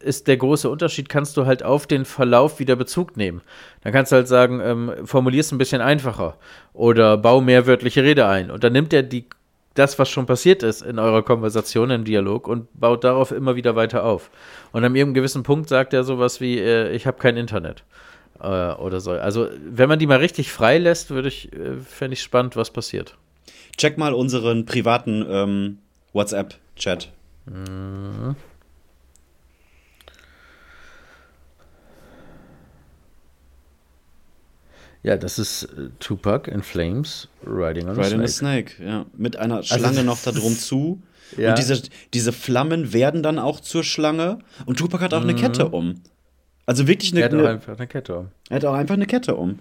ist der große Unterschied, kannst du halt auf den Verlauf wieder Bezug nehmen. Dann kannst du halt sagen, ähm, formulier's ein bisschen einfacher oder bau mehr wörtliche Rede ein. Und dann nimmt er die, das, was schon passiert ist in eurer Konversation, im Dialog und baut darauf immer wieder weiter auf. Und an irgendeinem gewissen Punkt sagt er sowas wie, äh, ich habe kein Internet. Äh, oder so. Also, wenn man die mal richtig frei lässt, würde ich, äh, fände ich spannend, was passiert. Check mal unseren privaten ähm, WhatsApp-Chat. Ja, das ist äh, Tupac in Flames, Riding on a Riding a Snake. Snake, ja. Mit einer Schlange noch da drum zu. Ja. Und diese, diese Flammen werden dann auch zur Schlange. Und Tupac hat auch eine Kette um. Also wirklich eine, Er hat auch einfach eine Kette um. er hat auch einfach eine Kette um.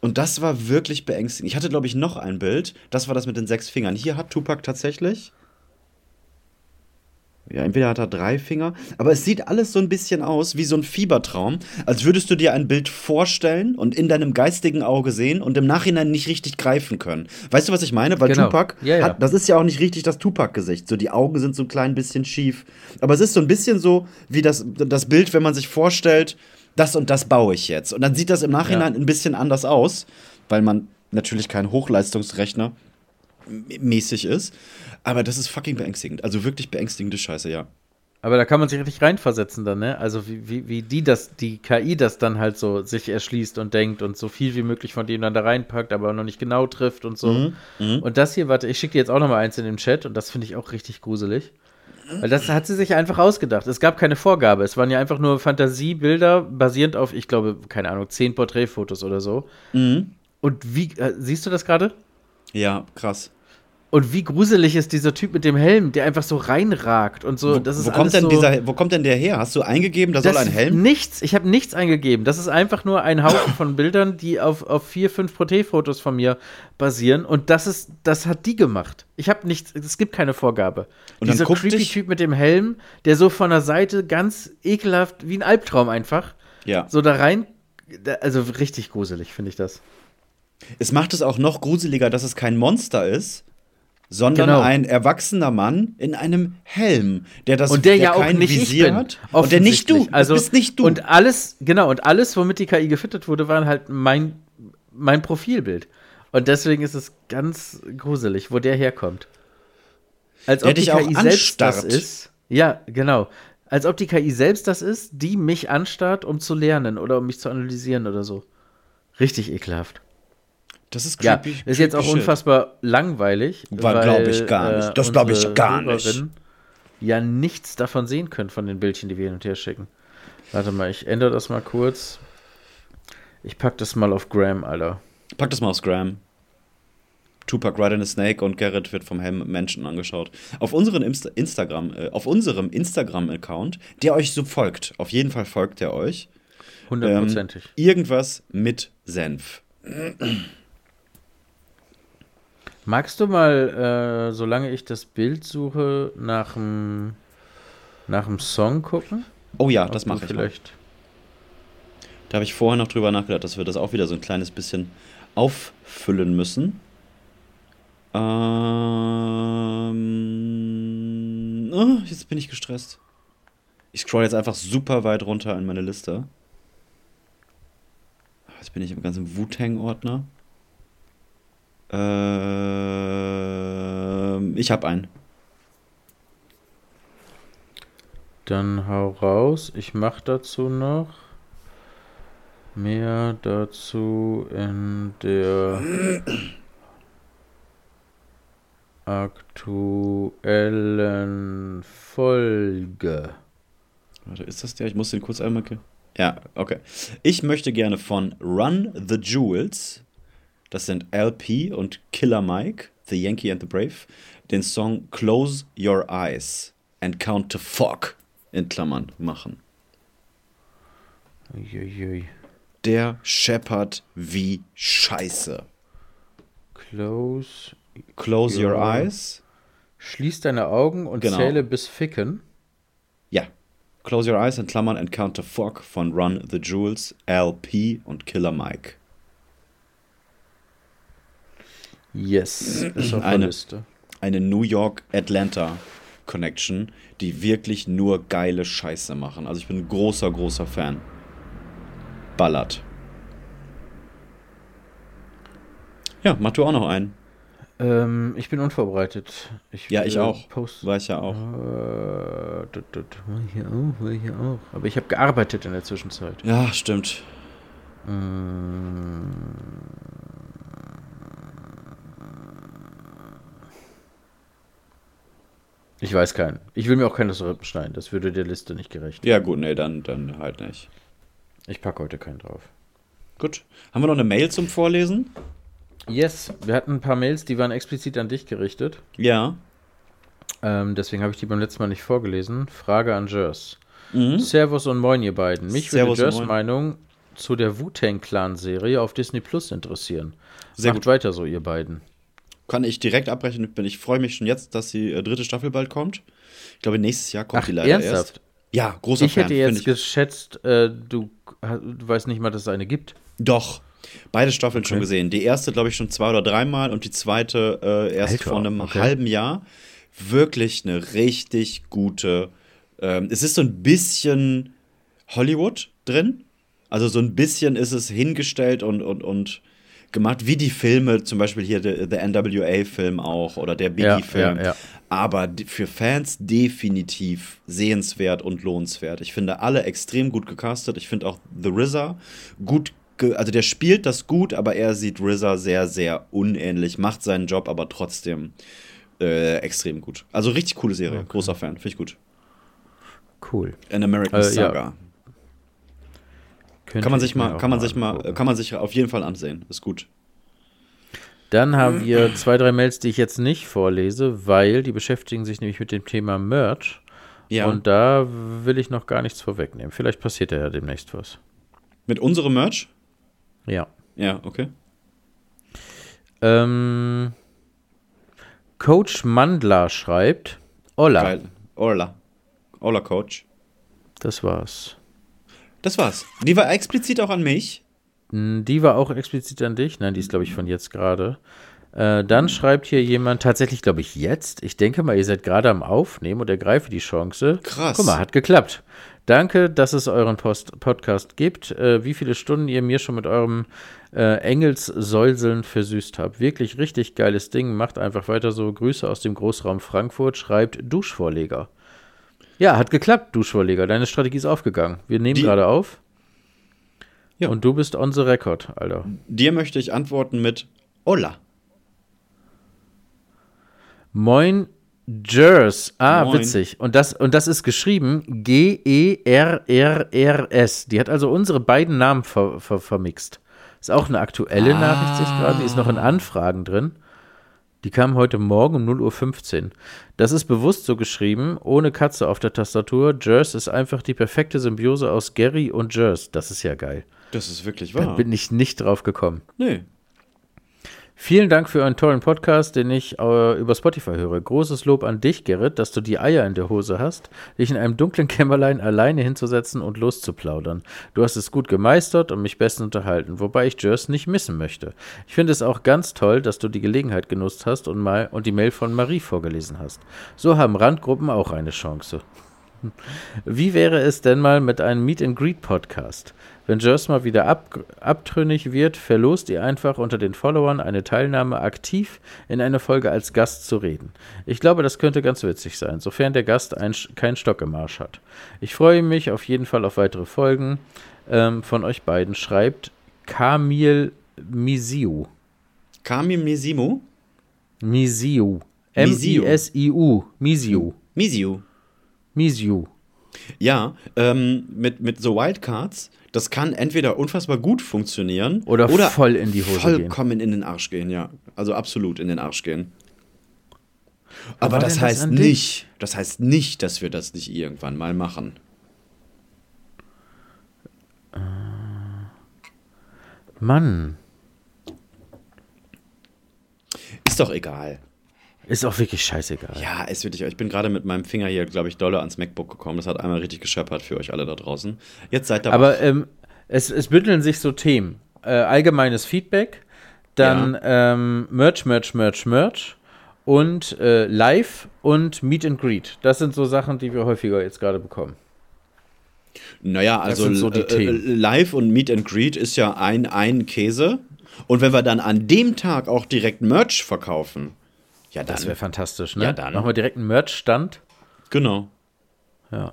Und das war wirklich beängstigend. Ich hatte, glaube ich, noch ein Bild. Das war das mit den sechs Fingern. Hier hat Tupac tatsächlich. Ja, entweder hat er drei Finger, aber es sieht alles so ein bisschen aus wie so ein Fiebertraum, als würdest du dir ein Bild vorstellen und in deinem geistigen Auge sehen und im Nachhinein nicht richtig greifen können. Weißt du, was ich meine? Weil Genau. Tupac, Ja, ja. Hat, das ist ja auch nicht richtig das Tupac-Gesicht. So, die Augen sind so ein klein bisschen schief. Aber es ist so ein bisschen so wie das, das Bild, wenn man sich vorstellt, das und das baue ich jetzt. Und dann sieht das im Nachhinein Ja. ein bisschen anders aus, weil man natürlich kein Hochleistungsrechner mäßig ist. Aber das ist fucking beängstigend. Also wirklich beängstigende Scheiße, ja. Aber da kann man sich richtig reinversetzen dann, ne? Also wie, wie, wie die das, die KI das dann halt so sich erschließt und denkt und so viel wie möglich von dem dann da reinpackt, aber noch nicht genau trifft und so. Mhm, Und das hier, warte, ich schicke dir jetzt auch noch mal eins in den Chat und das finde ich auch richtig gruselig. Weil das hat sie sich einfach ausgedacht. Es gab keine Vorgabe. Es waren ja einfach nur Fantasiebilder basierend auf, ich glaube, keine Ahnung, zehn Porträtfotos oder so. Mhm. Und wie, äh, siehst du das gerade? Ja, krass. Und wie gruselig ist dieser Typ mit dem Helm, der einfach so reinragt und so. Wo, das ist wo, kommt denn so, dieser, wo kommt denn der her? Hast du eingegeben, da soll das ein Helm? Nichts, ich habe nichts eingegeben. Das ist einfach nur ein Haufen von Bildern, die auf, auf vier, fünf Porträtfotos von mir basieren. Und das ist, das hat die gemacht. Ich habe nichts, es gibt keine Vorgabe. Und dann Dieser creepy Typ mit dem Helm, der so von der Seite ganz ekelhaft, wie ein Albtraum einfach, Ja. so da rein. Also richtig gruselig, finde ich das. Es macht es auch noch gruseliger, dass es kein Monster ist, sondern Genau. ein erwachsener Mann in einem Helm, der das Und der, ja auch nicht ich Visier bin. hat. Und der nicht du. Also, bist nicht du. Und alles, genau, und alles, womit die KI gefüttert wurde, war halt mein, mein Profilbild. Und deswegen ist es ganz gruselig, wo der herkommt. Als Der ob die dich auch KI selbst das ist. Ja, genau. Als ob die KI selbst das ist, die mich anstarrt, um zu lernen oder um mich zu analysieren oder so. Richtig ekelhaft. Das ist Ja, creepy. ist jetzt auch unfassbar langweilig. War, glaub ich, gar nicht. Das glaub ich unsere gar nicht. Ja, nichts davon sehen können von den Bildchen, die wir hin und her schicken. Warte mal, ich ändere das mal kurz. Ich pack das mal auf Gram, Alter. Pack das mal aufs Gram. Tupac Ride in a Snake und Garrett wird vom Helm Menschen angeschaut. Auf unseren Insta Instagram, äh, auf unserem Instagram-Account, der euch so folgt. Auf jeden Fall folgt er euch. Hundertprozentig. Ähm, irgendwas mit Senf. Magst du mal, äh, solange ich das Bild suche, nach dem nach dem Song gucken? Oh ja, Ob das mache ich. Mal. vielleicht. Da habe ich vorher noch drüber nachgedacht, dass wir das auch wieder so ein kleines bisschen auffüllen müssen. Ähm, oh, jetzt bin ich gestresst. Ich scroll jetzt einfach super weit runter in meine Liste. Jetzt bin ich im ganzen Wu-Tang-Ordner. Ähm, ich habe einen. Dann hau raus. Ich mache dazu noch mehr dazu in der aktuellen Folge. Warte, ist das der? Ich muss den kurz einmal. Ja, okay. Ich möchte gerne von Run the Jewels, das sind LP und Killer Mike, The Yankee and the Brave, den Song Close Your Eyes and Count to Fuck in Klammern machen. Uiuiui. Der scheppert wie Scheiße. Close. Close Your Ja. Eyes. Schließ deine Augen und Genau. zähle bis Ficken. Ja. Close Your Eyes in Klammern and Count to Fuck von Run the Jewels, LP und Killer Mike. Yes, ist auf Eine. Liste. Eine New York-Atlanta Connection, die wirklich nur geile Scheiße machen. Also ich bin ein großer, großer Fan. Ballert. Ja, mach du auch noch einen. Ähm, ich bin unvorbereitet. Ich Ja, ich will auch. Post War ich ja auch. Äh, tut, tut, war hier auch, war hier auch. Aber ich habe gearbeitet in der Zwischenzeit. Ja, stimmt. Ich weiß keinen. Ich will mir auch keines Rippen schneiden. Das würde der Liste nicht gerecht. Ja, gut, nee, dann, dann halt nicht. Ich packe heute keinen drauf. Gut. Haben wir noch eine Mail zum Vorlesen? Yes, wir hatten ein paar Mails, die waren explizit an dich gerichtet. Ja. Ähm, deswegen habe ich die beim letzten Mal nicht vorgelesen. Frage an Jers. Servus und Moin, ihr beiden. Mich Mhm. Servus würde Jers. Meinung zu der Wu-Tang Clan-Serie auf Disney Plus interessieren. Sehr Macht gut. weiter so, ihr beiden. Kann ich direkt abbrechen. Ich, freue mich schon jetzt, dass die äh, dritte Staffel bald kommt. Ich glaube, nächstes Jahr kommt Ach, die leider ernsthaft? erst. Ja, großer Ich Fan. hätte jetzt ich. geschätzt, äh, du, du weißt nicht mal, dass es eine gibt. Doch. Beide Staffeln schon gesehen. Die erste, glaube ich, schon zwei oder dreimal und die zweite äh, erst Alter, vor einem okay. halben Jahr. Wirklich eine richtig gute. Ähm, es ist so ein bisschen Hollywood drin. Also so ein bisschen ist es hingestellt und, und, und gemacht, wie die Filme, zum Beispiel hier der, der NWA-Film auch oder der Biggie-Film. ja, ja. Aber für Fans definitiv sehenswert und lohnenswert. Ich finde alle extrem gut gecastet. Ich finde auch The RZA gut, also der spielt das gut, aber er sieht RZA sehr, sehr unähnlich, macht seinen Job aber trotzdem äh, extrem gut. Also richtig coole Serie, großer Fan, finde ich gut. Cool. An American Äh, ja. Könnte Kann man ich sich mal, kann man sich mal, kann man sich auf jeden Fall ansehen. Ist gut. Dann haben wir zwei, drei Mails, die ich jetzt nicht vorlese, weil die beschäftigen sich nämlich mit dem Thema Merch. Ja. Und da will ich noch gar nichts vorwegnehmen. Vielleicht passiert ja demnächst was. Mit unserem Merch? Ja. Ja, okay. Ähm, Coach Mandler schreibt: Hola. Geil. Orla. Orla Coach. Das war's. Das war's. Die war explizit auch an mich. Hm, Die war auch explizit an dich. Nein, die ist, glaube ich, von jetzt gerade. Äh, dann schreibt hier jemand, tatsächlich, glaube ich, jetzt. Ich denke mal, ihr seid gerade am Aufnehmen und ergreife die Chance. Krass. Guck mal, hat geklappt. Danke, dass es euren Post Podcast gibt. Äh, wie viele Stunden ihr mir schon mit eurem äh, Engelssäuseln versüßt habt. Wirklich richtig geiles Ding. Macht einfach weiter so. Grüße aus dem Großraum Frankfurt. Schreibt Duschvorleger. Ja, hat geklappt, Duschvorleger. Deine Strategie ist aufgegangen. Wir nehmen gerade auf. Ja. Und du bist on the record, Alter. Dir möchte ich antworten mit Hola. Moin Jers. Ah, Moin. witzig. Und das, und das ist geschrieben G-E-R-R-R-S. Die hat also unsere beiden Namen ver, ver, vermixt. Ist auch eine aktuelle Nachricht, sehe ich gerade. Die ist noch in Anfragen drin. Die kam heute Morgen um 0.15 Uhr. Das ist bewusst so geschrieben, ohne Katze auf der Tastatur. Jers ist einfach die perfekte Symbiose aus Gary und Jers. Das ist ja geil. Das ist wirklich Da wahr. bin ich nicht drauf gekommen. nee. Vielen Dank für euren tollen Podcast, den ich äh, über Spotify höre. Großes Lob an dich, Gerrit, dass du die Eier in der Hose hast, dich in einem dunklen Kämmerlein alleine hinzusetzen und loszuplaudern. Du hast es gut gemeistert und mich bestens unterhalten, wobei ich Jers nicht missen möchte. Ich finde es auch ganz toll, dass du die Gelegenheit genutzt hast und, mal, und die Mail von Marie vorgelesen hast. So haben Randgruppen auch eine Chance. Wie wäre es denn mal mit einem Meet and Greet Podcast? Wenn Jers mal wieder ab, abtrünnig wird, verlost ihr einfach unter den Followern eine Teilnahme aktiv in einer Folge als Gast zu reden. Ich glaube, das könnte ganz witzig sein, sofern der Gast ein, keinen Stock im Arsch hat. Ich freue mich auf jeden Fall auf weitere Folgen ähm, von euch beiden. Schreibt Kamil Misiu. Kami Misimu? Misiu. M-I-S-I-U. Misiu. Misiu. Misiu. Ja, ähm, mit, mit so Wildcards, das kann entweder unfassbar gut funktionieren Oder voll in die Hose vollkommen in den Arsch gehen, ja. Also absolut in den Arsch gehen. Aber das das heißt dich? nicht, das heißt nicht, dass wir das nicht irgendwann mal machen. Mann. Ist doch egal. Ist auch wirklich scheißegal. Ja, ist wirklich. Ich bin gerade mit meinem Finger hier, glaube ich, dolle ans MacBook gekommen. Das hat einmal richtig gescheppert für euch alle da draußen. Jetzt seid ihr Aber ähm, es, es bündeln sich so Themen. Äh, allgemeines Feedback, Dann ähm, Merch, Merch, Merch, Merch und äh, Live und Meet and Greet. Das sind so Sachen, die wir häufiger jetzt gerade bekommen. Naja, also so äh, äh, Live und Meet and Greet ist ja ein, ein Käse. Und wenn wir dann an dem Tag auch direkt Merch verkaufen, ja, dann. Das wäre fantastisch, ne? Ja, dann. Machen wir direkt einen Merch-Stand. genau. Ja.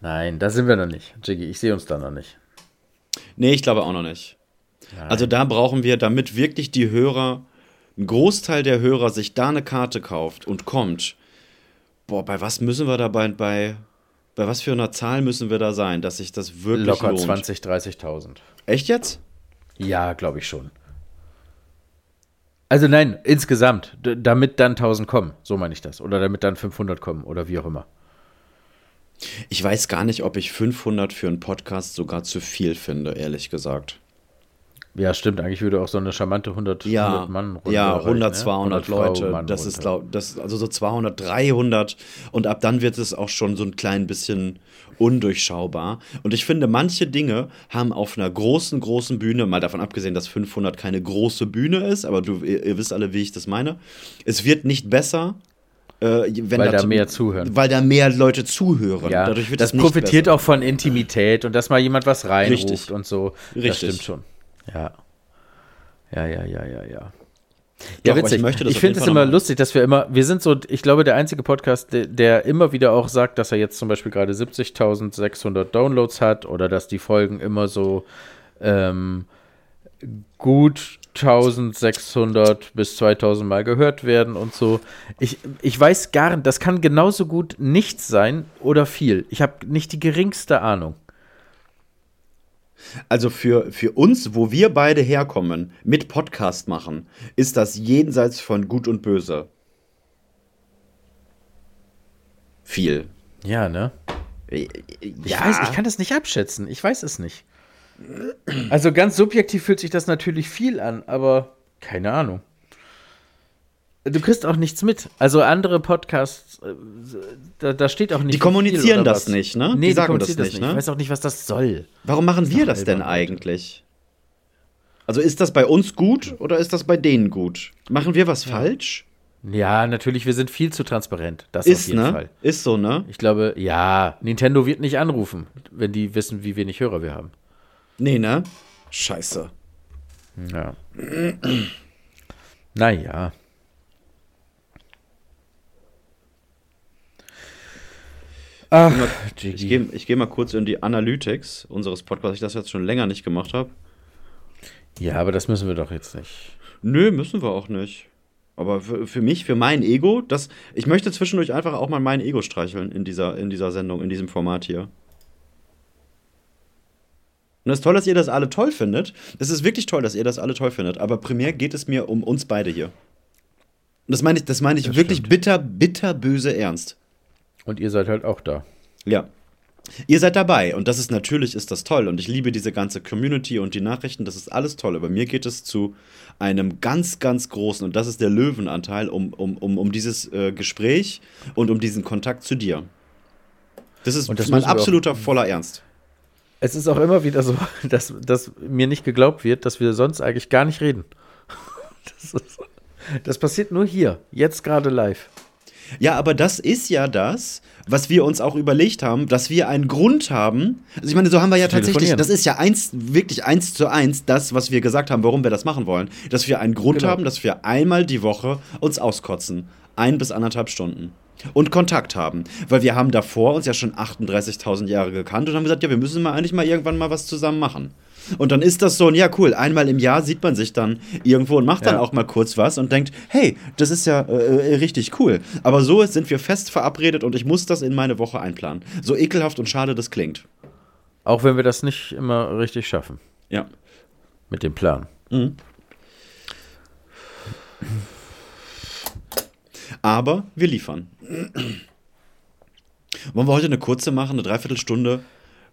Nein, da sind wir noch nicht. Jiggy, ich sehe uns da noch nicht. Nee, ich glaube auch noch nicht. Also da brauchen wir, damit wirklich die Hörer, ein Großteil der Hörer sich da eine Karte kauft und kommt. Boah, bei was müssen wir dabei, bei, bei was für einer Zahl müssen wir da sein, dass sich das wirklich Locker lohnt? 20, 30.000. Echt jetzt? Ja, glaube ich schon. Also nein, insgesamt, damit dann 1000 kommen, so meine ich das. Oder damit dann 500 kommen oder wie auch immer. Ich weiß gar nicht, ob ich 500 für einen Podcast sogar zu viel finde, ehrlich gesagt. Ja, stimmt, eigentlich würde auch so eine charmante 100, Ja, 100 Mann Runde ja, reichen, 100, ne? 200 Frau, Leute, Mann das ist glaub, das also so 200, 300 und ab dann wird es auch schon so ein klein bisschen undurchschaubar und ich finde manche Dinge haben auf einer großen großen Bühne, mal davon abgesehen, dass 500 keine große Bühne ist, aber du ihr, ihr wisst alle, wie ich das meine. Es wird nicht besser, äh, wenn Weil da mehr zuhören. Weil da mehr Leute zuhören. Ja, Dadurch wird das nicht profitiert besser. auch von Intimität und dass mal jemand was reinruft Richtig. und so. Das Richtig. stimmt schon. Ja. Ja, ja, ja, ja, ja. Doch, aber ich ich finde es immer lustig, dass wir immer, wir sind so, ich glaube, der einzige Podcast, der, der immer wieder auch sagt, dass er jetzt zum Beispiel gerade 70.600 Downloads hat oder dass die Folgen immer so ähm, gut 1600 bis 2000 Mal gehört werden und so. Ich, ich weiß gar nicht, das kann genauso gut nichts sein oder viel. Ich habe nicht die geringste Ahnung. Also für, für uns, wo wir beide herkommen, mit Podcast machen, ist das jenseits von Gut und Böse. Viel. Ja, ne? Ja, Ich weiß, ich kann das nicht abschätzen. Ich weiß es nicht. Also ganz subjektiv fühlt sich das natürlich viel an, aber keine Ahnung. Du kriegst auch nichts mit. Also andere Podcasts, äh, da, da steht auch nicht. Die kommunizieren das was. nicht, ne? Nee, Die die, sagen das das nicht, ne? Ich weiß auch nicht, was das soll. Warum machen wir doch das denn eigentlich? Also ist das bei uns gut oder ist das bei denen gut? Machen wir was falsch? Ja, natürlich, wir sind viel zu transparent. Das auf Ist, jeden ne? Fall. Ist so, ne? Ich glaube, ja, Nintendo wird nicht anrufen, wenn die wissen, wie wenig Hörer wir haben. Nee, ne? Scheiße. Ja. naja. Ach, Ich gehe ich geh mal kurz in die Analytics unseres Podcasts, ich das jetzt schon länger nicht gemacht habe. Ja, aber das müssen wir doch jetzt nicht. Nö, müssen wir auch nicht. Aber für, für mich, für mein Ego, das, ich möchte zwischendurch einfach auch mal mein Ego streicheln in dieser, in dieser Sendung, in diesem Format hier. Und es ist toll, dass ihr das alle toll findet. Es ist wirklich toll, dass ihr das alle toll findet. Aber primär geht es mir um uns beide hier. Und das meine ich, das meine ich Das wirklich stimmt. bitter, bitter böse ernst. Und ihr seid halt auch da. Ja. Ihr seid dabei und das ist natürlich ist das toll und ich liebe diese ganze Community und die Nachrichten, das ist alles toll. Aber mir geht es zu einem ganz, ganz großen und das ist der Löwenanteil um, um, um, um dieses äh, Gespräch und um diesen Kontakt zu dir. Das ist das mein wir auch- absoluter voller Ernst. Es ist auch immer wieder so, dass, dass mir nicht geglaubt wird, dass wir sonst eigentlich gar nicht reden. Das, ist, das passiert nur hier, jetzt gerade live. Ja, aber das ist ja das, was wir uns auch überlegt haben, dass wir einen Grund haben. Also ich meine, so haben wir ja tatsächlich, das ist ja eins, wirklich eins zu eins das, was wir gesagt haben, warum wir das machen wollen. Dass wir einen Grund Genau. haben, dass wir einmal die Woche uns auskotzen. Ein bis anderthalb Stunden. Und Kontakt haben. Weil wir haben davor uns ja schon 38.000 Jahre gekannt und haben gesagt, ja, wir müssen mal eigentlich mal irgendwann mal was zusammen machen. Und dann ist das so ja cool, einmal im Jahr sieht man sich dann irgendwo und macht dann Ja. auch mal kurz was und denkt, hey, das ist ja äh, äh, richtig cool. Aber so sind wir fest verabredet und ich muss das in meine Woche einplanen. So ekelhaft und schade das klingt. Auch wenn wir das nicht immer richtig schaffen Ja. mit dem Plan. Aber wir liefern. Wollen wir heute eine kurze machen, eine Dreiviertelstunde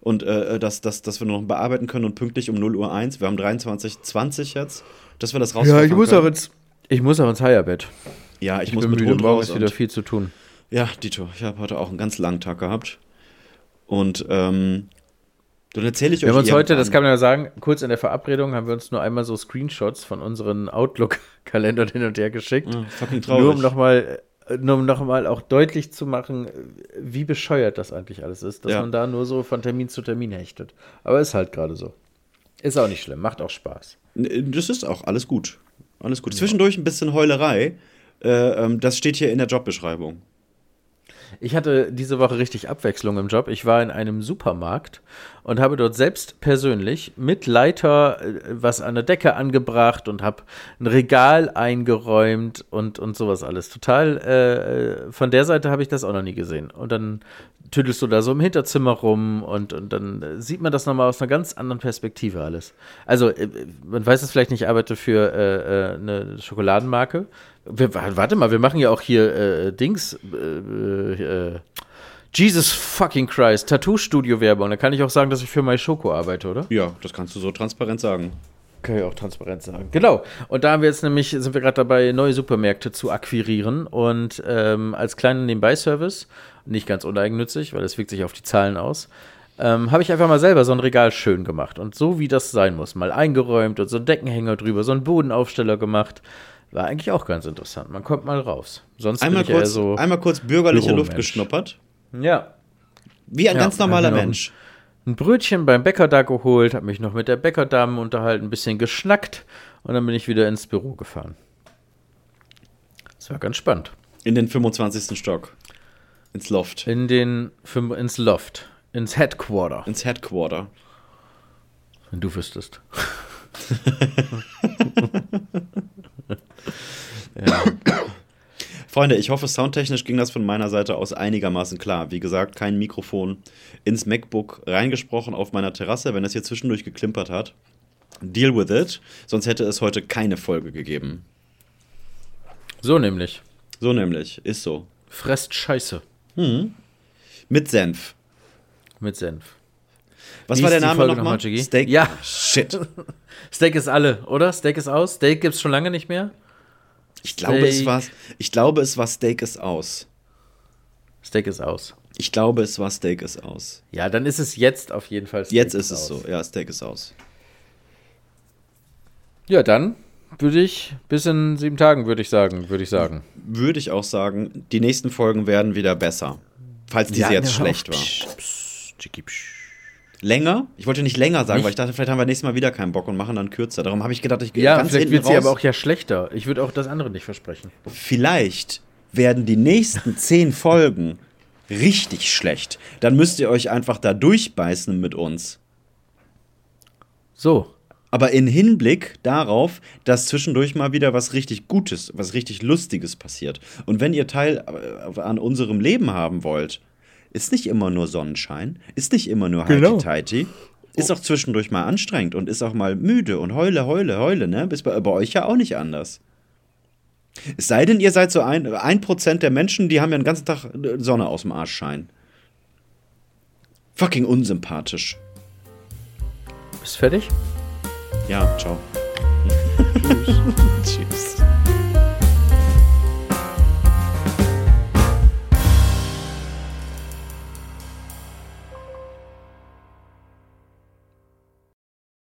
und äh, dass, dass, dass wir noch bearbeiten können und pünktlich um 0 Uhr 1, wir haben 23.20 jetzt, dass wir das raus Ja, ich muss auch ins, ich muss auch ins Heierbett. Ja, ich, Ich muss bin mit müde, Hund morgen ist wieder viel zu tun. Ja, Dito, ich habe heute auch einen ganz langen Tag gehabt. Und ähm, Dann erzähle ich Wir euch haben uns heute, das irgendwann. kann man ja sagen, kurz in der Verabredung haben wir uns nur einmal so Screenshots von unseren Outlook-Kalendern hin und her geschickt. Ah, fucking Nur um traurig. nochmal nur um noch mal auch deutlich zu machen, wie bescheuert das eigentlich alles ist, dass Ja. man da nur so von Termin zu Termin hechtet. Aber ist halt gerade so. Ist auch nicht schlimm, macht auch Spaß. Das ist auch alles gut. Alles gut. Zwischendurch ein bisschen Heulerei. Äh, ähm, das steht hier in der Jobbeschreibung. Ich hatte diese Woche richtig Abwechslung im Job. Ich war in einem Supermarkt und habe dort selbst persönlich mit Leiter äh, was an der Decke angebracht und habe ein Regal eingeräumt und, und sowas alles. Total, äh, von der Seite habe ich das auch noch nie gesehen. Und dann tüdelst du da so im Hinterzimmer rum und, und dann äh, sieht man das nochmal aus einer ganz anderen Perspektive alles. Also, äh, man weiß es vielleicht nicht, ich arbeite für äh, äh, eine Schokoladenmarke. Wir, warte mal, wir machen ja auch hier äh, Dings, äh, äh, Jesus fucking Christ, Tattoo-Studio-Werbung. Da kann ich auch sagen, dass ich für MyShoko arbeite, oder? Ja, das kannst du so transparent sagen. Kann ich auch transparent sagen. Genau. Und da haben wir jetzt nämlich, sind wir gerade dabei, neue Supermärkte zu akquirieren und ähm, als kleinen Nebenbei-Service, nicht ganz uneigennützig, weil das wirkt sich auf die Zahlen aus, ähm, habe ich einfach mal selber so ein Regal schön gemacht und so wie das sein muss, mal eingeräumt und so einen Deckenhänger drüber, so einen Bodenaufsteller gemacht. War eigentlich auch ganz interessant. Man kommt mal raus. Sonst Einmal bin ich kurz, eher so. einmal kurz bürgerliche Luft geschnuppert. ja. Wie ein Ja, ganz normaler Mensch. ein Brötchen beim Bäcker da geholt, habe mich noch mit der Bäckerdame unterhalten, ein bisschen geschnackt und dann bin ich wieder ins Büro gefahren. Das war ganz spannend. In den 25. Stock. Ins Loft. In den ins Loft, ins Headquarter, Ins Headquarter. wenn du wüsstest. Freunde, ich hoffe, soundtechnisch ging das von meiner Seite aus einigermaßen klar. Wie gesagt, kein Mikrofon ins MacBook reingesprochen auf meiner Terrasse. Wenn das hier zwischendurch geklimpert hat, deal with it. Sonst hätte es heute keine Folge gegeben. So nämlich. So nämlich, ist so. Fresst Scheiße Mit Senf. mit Senf. Was Wie war der Name nochmal? Jiggy? Steak. Ja. Shit. Steak ist alle, oder? Steak ist aus. Steak gibt's schon lange nicht mehr. Ich glaube, es war, ich glaube, es war Steak ist aus. Steak ist aus. Ich glaube, es war Steak ist aus. Ja, dann ist es jetzt auf jeden Fall. Steak Jetzt ist es aus. so. Ja, Steak ist aus. Ja, dann würde ich bis in sieben Tagen, würde ich sagen, würde ich sagen. Würde ich auch sagen, die nächsten Folgen werden wieder besser. Falls diese jetzt schlecht war. Psch, psch, psch. Länger? Ich wollte nicht länger sagen, Nicht? weil ich dachte, vielleicht haben wir nächstes Mal wieder keinen Bock und machen dann kürzer. Darum habe ich gedacht, ich gehe Ja, ganz vielleicht wird sie aber auch ja schlechter. Ich würde auch das andere nicht versprechen. Vielleicht werden die nächsten zehn Folgen richtig schlecht. Dann müsst ihr euch einfach da durchbeißen mit uns. So. Aber in Hinblick darauf, dass zwischendurch mal wieder was richtig Gutes, was richtig Lustiges passiert. Und wenn ihr Teil äh, an unserem Leben haben wollt, ist nicht immer nur Sonnenschein, ist nicht immer nur Genau. ist auch zwischendurch mal anstrengend und ist auch mal müde und heule, heule, heule, ne? Ist bei, bei euch ja auch nicht anders. Es sei denn, ihr seid so ein, ein Prozent der Menschen, die haben ja den ganzen Tag äh, Sonne aus dem Arsch scheinen. Fucking unsympathisch. Bist du fertig? Ja, ciao. Tschüss. Tschüss.